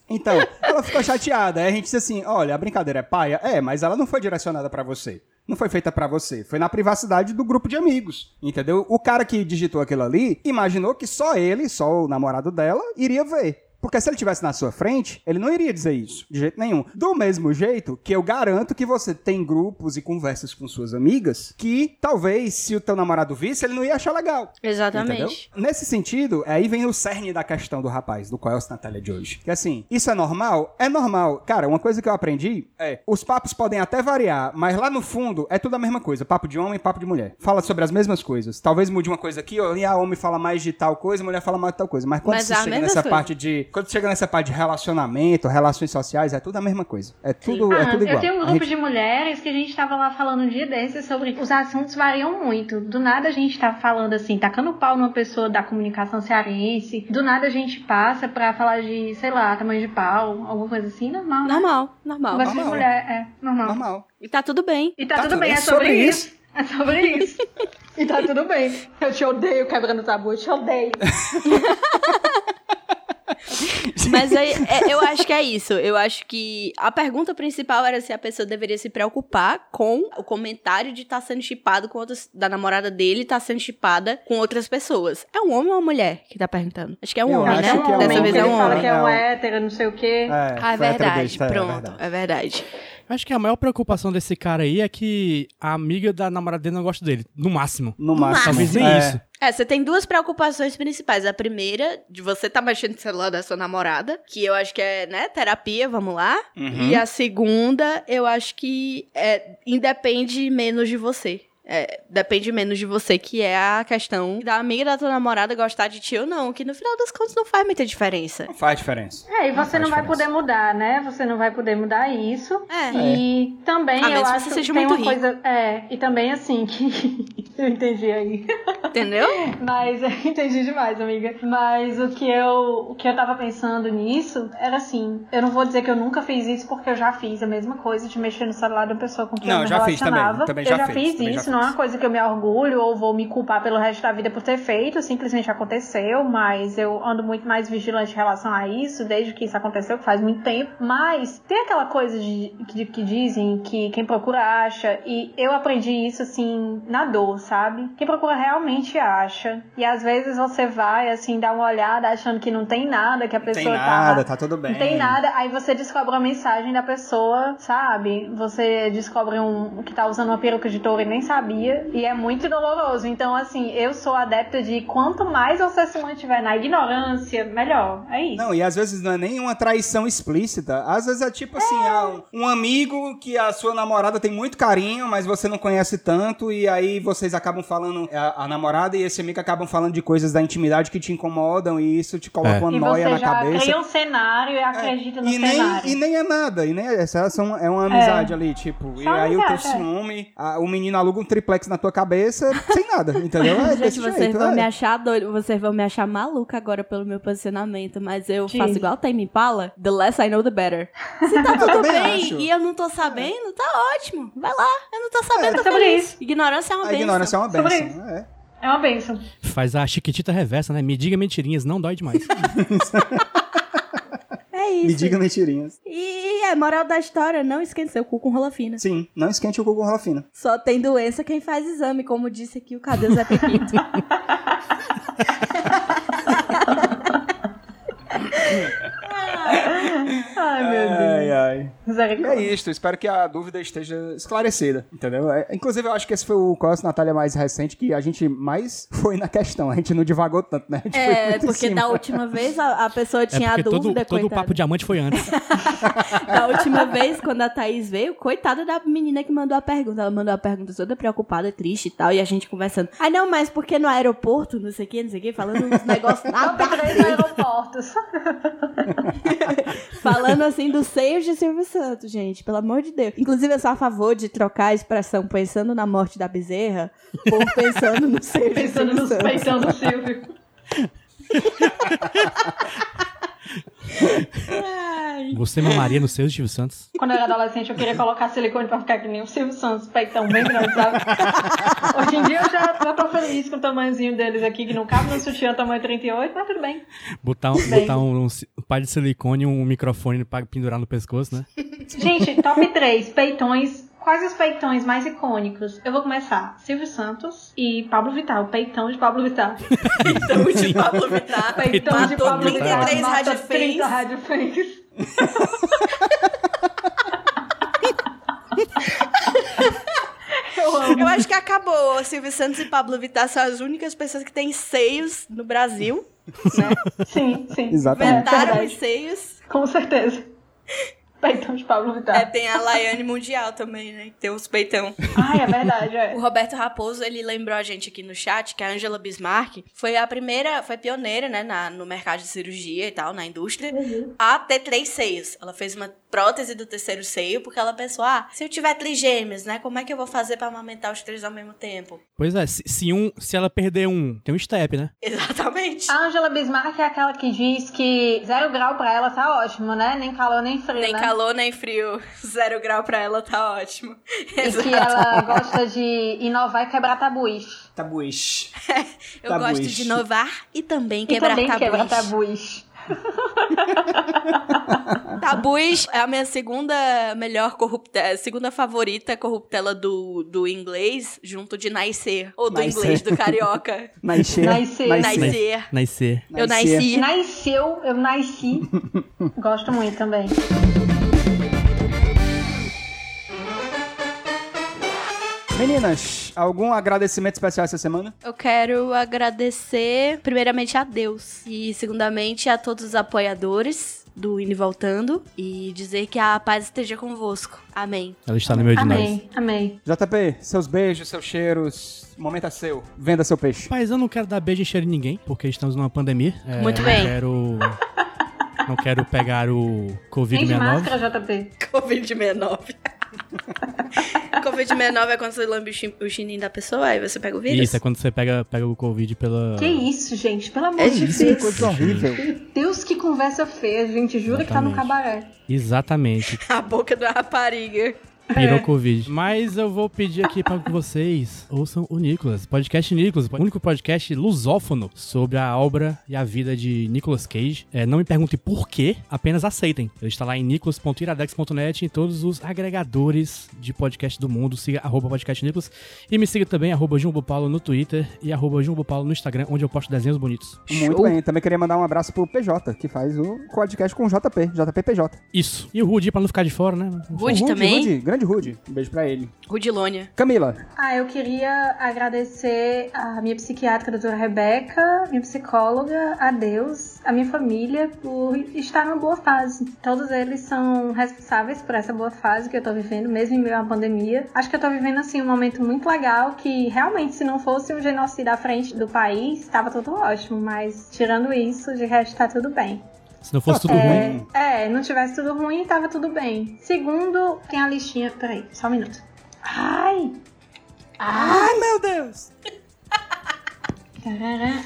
Então, ela ficou chateada. Aí a gente disse assim: olha, a brincadeira é paia? É, mas ela não foi direcionada pra você. Não foi feita pra você. Foi na privacidade do grupo de amigos. Entendeu? O cara que digitou aquilo ali imaginou que só ele, só o namorado dela, iria ver. Porque se ele tivesse na sua frente, ele não iria dizer isso, de jeito nenhum. Do mesmo jeito que eu garanto que você tem grupos e conversas com suas amigas que talvez, se o teu namorado visse, ele não ia achar legal. Exatamente. Entendeu? Nesse sentido, aí vem o cerne da questão do rapaz, do qual é o Natália de hoje. Que assim, isso é normal? É normal. Cara, uma coisa que eu aprendi é: os papos podem até variar, mas lá no fundo é tudo a mesma coisa. Papo de homem, papo de mulher. Fala sobre as mesmas coisas. Talvez mude uma coisa aqui, ou e a homem fala mais de tal coisa, a mulher fala mais de tal coisa. Mas quando Mas você é chega nessa coisa. parte de. Quando chega nessa parte de relacionamento, relações sociais, é tudo a mesma coisa. É tudo, é Ah, tudo igual. eu tenho um grupo gente- de mulheres que a gente tava lá falando um dia desses sobre os assuntos variam muito. Do nada a gente tá falando assim, tacando pau numa pessoa da comunicação cearense. Do nada a gente passa pra falar de, sei lá, tamanho de pau, alguma coisa assim, normal. né? Normal, normal. Conversa de Normal. mulher, é, normal. Normal. E tá tudo bem. E tá, Tá tudo tudo bem, é sobre, sobre isso. É sobre isso. e tá tudo bem. Eu te odeio quebrando tabu, eu te odeio. Mas aí, é, eu acho que é isso. Eu acho que a pergunta principal era se a pessoa deveria se preocupar com o comentário de estar sendo chipado com outras. da namorada dele estar sendo chipada com outras pessoas. É um homem ou uma mulher que tá perguntando? Acho que é um Eu homem, né? é um Dessa homem. vez é ele um fala homem. que é um É. hétero, não sei o quê. É, Ah, é verdade. heterodoxo, é Pronto, verdade. é verdade. Acho que a maior preocupação desse cara aí é que a amiga da namorada dele não gosta dele. No máximo. No máximo. Talvez nem É. isso. É, você tem duas preocupações principais. A primeira, de você tá mexendo no celular da sua namorada, que eu acho que é, né, terapia, vamos lá. Uhum. E a segunda, eu acho que é, independe menos de você. É, depende menos de você, que é a questão da amiga da tua namorada gostar de ti ou não, que no final das contas não faz muita diferença. Não faz diferença. É, e você faz não vai diferença. poder mudar, né? Você não vai poder mudar isso. É. E também A eu acho você que seja tem muito uma rico. coisa. É, e também assim que. eu entendi aí. Entendeu? Mas eu entendi demais, amiga. Mas o que eu o que eu tava pensando nisso era assim, eu não vou dizer que eu nunca fiz isso porque eu já fiz a mesma coisa de mexer no celular da pessoa com quem Não, eu me já fiz também, relacionava. também eu já já fiz, fiz também já isso, não é uma coisa que eu me orgulho ou vou me culpar pelo resto da vida por ter feito, simplesmente aconteceu, mas eu ando muito mais vigilante em relação a isso desde que isso aconteceu, que faz muito tempo. Mas tem aquela coisa de, de- que dizem que quem procura acha, e eu aprendi isso assim na dor, sabe? Quem procura realmente acha. E às vezes você vai assim dar uma olhada achando que não tem nada, que a Não pessoa tem nada, tá tudo bem. não tem nada, aí você descobre uma mensagem da pessoa, sabe? Você descobre um que tá usando uma peruca de touro e nem sabia. E é muito doloroso. Então, assim, eu sou adepta de quanto mais você se mantiver na ignorância, melhor. É isso. Não, e às vezes não é nem uma traição explícita. Às vezes é tipo assim, ah, um um amigo que a sua namorada tem muito carinho, mas você não conhece tanto, e aí vocês acabam falando, a, a namorada e esse amigo acabam falando de coisas da intimidade que te incomodam, e isso te coloca É. uma e noia na cabeça. cria um cenário e acredita no e nem, cenário. e nem é nada, e nem é, essa é uma amizade ali, tipo. e Só aí o teu é. ciúme, a- o menino aluga um triplex na tua cabeça sem nada, entendeu? É Gente, desse vocês jeito, vão é. me achar doido, vocês vão me achar maluca agora pelo meu posicionamento, mas eu Diz. faço igual o Tame Impala, the less I know, the better. Se tá Eu tudo bem acho. e eu não tô sabendo, tá ótimo. Vai lá, eu não tô sabendo, É sobre feliz. isso. Ignorância é uma A benção. ignorância é uma benção. É. É uma bênção. Faz a chiquitita reversa, né? Me diga mentirinhas, não dói demais. É isso. Me diga mentirinhas. E é moral da história, não esquente seu cu com rola fina. Sim, não esquente o cu com rola fina. Só tem doença quem faz exame, como disse aqui o Cadê Zé Pepito. Ai, meu Deus. Ai, ai. É isto, espero que a dúvida esteja esclarecida, entendeu? É, inclusive, eu acho que esse foi o Cross Natália mais recente que a gente mais foi na questão. A gente não divagou tanto, né? A gente foi É, porque cima. da última vez a, a pessoa É tinha a porque todo, dúvida, todo o papo diamante foi antes. Da última vez, quando a Thaís veio, coitada da menina que mandou a pergunta. Ela mandou a pergunta toda preocupada, triste e tal, e a gente conversando. Ai, não, mas porque no aeroporto, não sei o que, não sei o que, falando uns negócios nada a Top 3 ver. aeroportos. Falando assim dos seios de Silvio Santos, gente, pelo amor de Deus. Inclusive, eu sou a favor de trocar a expressão pensando na morte da bezerra por pensando no seio de Pensando Silvio nos Santos. peitão do Silvio. Você mamaria no seu, Silvio Santos? Quando eu era adolescente, eu queria colocar silicone pra ficar que nem o Silvio Santos, peitão bem grande, sabe? Hoje em dia eu já eu tô feliz com o tamanhozinho deles aqui, que não cabe no sutiã tamanho 38, mas tudo bem. Botar, um, Bem. botar um, um, par de silicone e um microfone pra pendurar no pescoço, né? Gente, top 3, peitões. Quais os peitões mais icônicos? Eu vou começar. Silvio Santos e Pablo Vittar. O peitão de Pablo Vittar. Então, de Pablo Vittar. Peitão de Matou Pablo Vittar. 33 Mata rádio 30 fãs. rádio fãs. Eu amo. Eu acho que acabou. Silvio Santos e Pablo Vittar são as únicas pessoas que têm seios no Brasil. Né? Sim, sim. Exatamente. É, Inventaram verdade. os seios. Com certeza. Peitão de Pablo Vittar. É, tem a Laiane Mundial também, né? Que tem os peitão. Ai, é verdade, é. O Roberto Raposo, ele lembrou a gente aqui no chat que a Angela Bismarck foi a primeira, foi pioneira, né, na, no mercado de cirurgia e tal, na indústria, a ter três seios. Ela fez uma prótese do terceiro seio porque ela pensou, ah, se eu tiver trigêmeos, né, como é que eu vou fazer pra amamentar os três ao mesmo tempo? Pois é, se, se um, se ela perder um, tem um step, né? Exatamente. A Angela Bismarck é aquela que diz que zero grau pra ela tá ótimo, né? Nem calor, nem frio, Nem né? calor, nem frio. Zero grau pra ela tá ótimo. E que ela gosta de inovar e quebrar tabus. Tabuish. Eu gosto de inovar e também E quebrar também tabus. quebrar tabus. Tabus é a minha segunda melhor corruptela, segunda favorita corruptela do, do inglês, junto de nascer. Ou do Nascer. inglês, do carioca. Nascer. Nascer. Nascer. Nascer. Eu nasci. Nasceu, eu nasci. Gosto muito também. Meninas, algum agradecimento especial essa semana? Eu quero agradecer, primeiramente, a Deus. E, segundamente, a todos os apoiadores do Indo e Voltando. E dizer que a paz esteja convosco. Amém. Ela está no meio de nós. Amém, amém. JP, seus beijos, seus cheiros. O momento é seu. Venda seu peixe. Mas eu não quero dar beijo e cheiro em ninguém, porque estamos numa pandemia. É, Muito eu bem. Não quero, não quero pegar o Tem de Covid-19. máscara, JP. Covid-19. Covid-19 é quando você lambe o chi- o chininho da pessoa, aí você pega o vírus. Isso, é quando você pega, pega o Covid pela. Que isso, gente? Pelo amor É de Isso é Deus. coisa horrível. Deus, que conversa feia. A gente jura que tá no Exatamente. cabaré. Exatamente. A boca da rapariga. Virou Covid. Mas eu vou pedir aqui para que vocês ouçam o Nicolas. Podcast Nicolas, o único podcast lusófono sobre a obra e a vida de Nicolas Cage. É, não me pergunte por quê, apenas aceitem. Ele está lá em nicolas.iradex.net em todos os agregadores de podcast do mundo. Siga arroba podcast Nicolas. E me siga também arroba Jumbo Paulo no Twitter e arroba Jumbo Paulo no Instagram, onde eu posto desenhos bonitos. Muito bem. Também queria mandar um abraço pro PJ, que faz o podcast com o JP. JPPJ. Isso. E o Rudy, pra não ficar de fora, né? Rude O também. Rude, grande Rude. Um beijo pra ele. Rudilônia. Camila, Ah, eu queria agradecer a minha psiquiatra, a doutora Rebeca, minha psicóloga, a Deus, a minha família, por estar numa boa fase. Todos eles são responsáveis por essa boa fase que eu tô vivendo, mesmo em meio à pandemia. Acho que eu tô vivendo, assim, um momento muito legal que, realmente, se não fosse um genocídio à frente do país, tava tudo ótimo. Mas, tirando isso, de resto, tá tudo bem. Se não fosse tudo ruim. É, é, não tivesse tudo ruim, tava tudo bem. Segundo, tem a listinha. Peraí, só um minuto. Ai! Ai, meu Deus!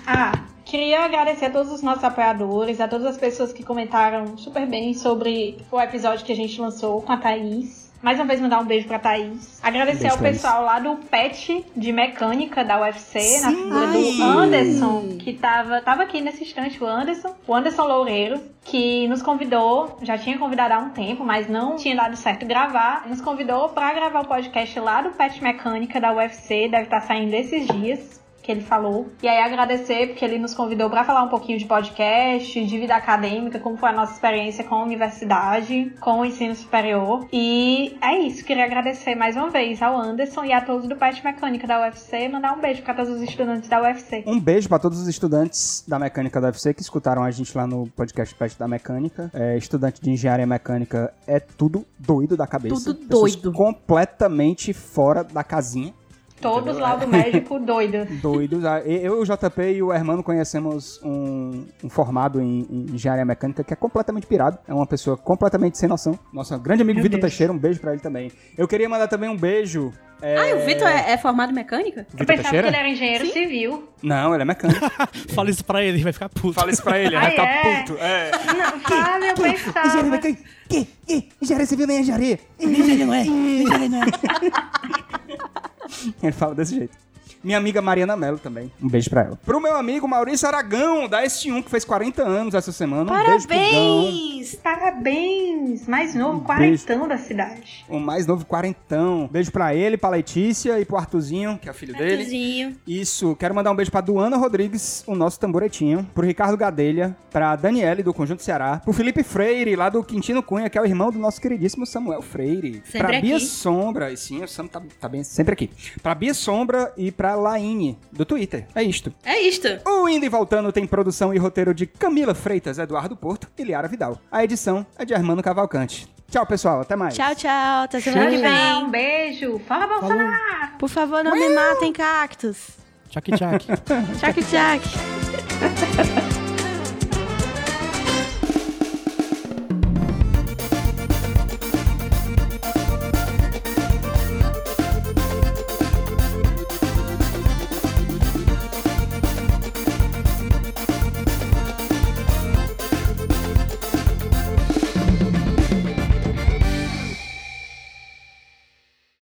Ah, queria agradecer a todos os nossos apoiadores, a todas as pessoas que comentaram super bem sobre o episódio que a gente lançou com a Thaís. Mais uma vez mandar um beijo pra Thaís. Agradecer Beijo, ao Thaís. pessoal lá do PET de mecânica da UFC, na figura do Anderson, que tava, tava aqui nesse instante, o Anderson, o Anderson Loureiro, que nos convidou, já tinha convidado há um tempo, mas não tinha dado certo gravar, nos convidou pra gravar o podcast lá do PET Mecânica da UFC, deve estar saindo esses dias que ele falou. E aí agradecer porque ele nos convidou para falar um pouquinho de podcast, de vida acadêmica, como foi a nossa experiência com a universidade, com o ensino superior. E é isso, queria agradecer mais uma vez ao Anderson e a todos do Pet Mecânica da UFC, mandar um beijo para todos os estudantes da UFC. Um beijo pra todos os estudantes da mecânica da UFC que escutaram a gente lá no podcast Pet da Mecânica. É, estudante de engenharia mecânica é tudo doido da cabeça. Tudo Pessoas doido. completamente fora da casinha. Todos lá do médico doido. Doidos. Ah, Eu, o JP e o Hermano conhecemos um, um formado em, em engenharia mecânica que é completamente pirado. É uma pessoa completamente sem noção. Nosso grande amigo Vitor. Teixeira, um beijo pra ele também. Eu queria mandar também um beijo. é, Ah, o Vitor é, é formado em mecânica? Eu Vitor pensava que Teixeira? ele era engenheiro civil. Não, ele é mecânico. Fala isso pra ele, ele vai ficar puto. Fala isso pra ele, ele vai Ah, ficar é? puto. É. Não, fala, eu Engenharia pensava. mecânica. Que? Que? Engenharia civil nem engenharia. Ele não é. Ele não é. Ele fala desse jeito. Minha amiga Mariana Mello também. Um beijo pra ela. Pro meu amigo Maurício Aragão, da S1, que fez 40 anos essa semana. Um beijo. Parabéns! Parabéns! Mais novo, Um quarentão da cidade. O mais novo quarentão. Beijo pra ele, pra Letícia e pro Artuzinho, que é o filho dele. Arthurzinho. Isso, quero mandar um beijo pra Duana Rodrigues, o nosso tamboretinho, pro Ricardo Gadelha, pra Daniele do Conjunto Ceará, pro Felipe Freire, lá do Quintino Cunha, que é o irmão do nosso queridíssimo Samuel Freire. Sempre pra Bia aqui. Sombra, e sim, o Sam tá, tá bem sempre aqui. Pra Bia Sombra e pra Laine, do Twitter. É isto. É isto. O Indo e Voltando tem produção e roteiro de Camila Freitas, Eduardo Porto e Liara Vidal. A edição é de Armando Cavalcante. Tchau, pessoal. Até mais. Tchau, tchau. Até semana que Tchau, vem. um beijo. Fala, Bolsonaro! Por favor, não me matem, cactos. Tchac, tchac. Tchac, tchac.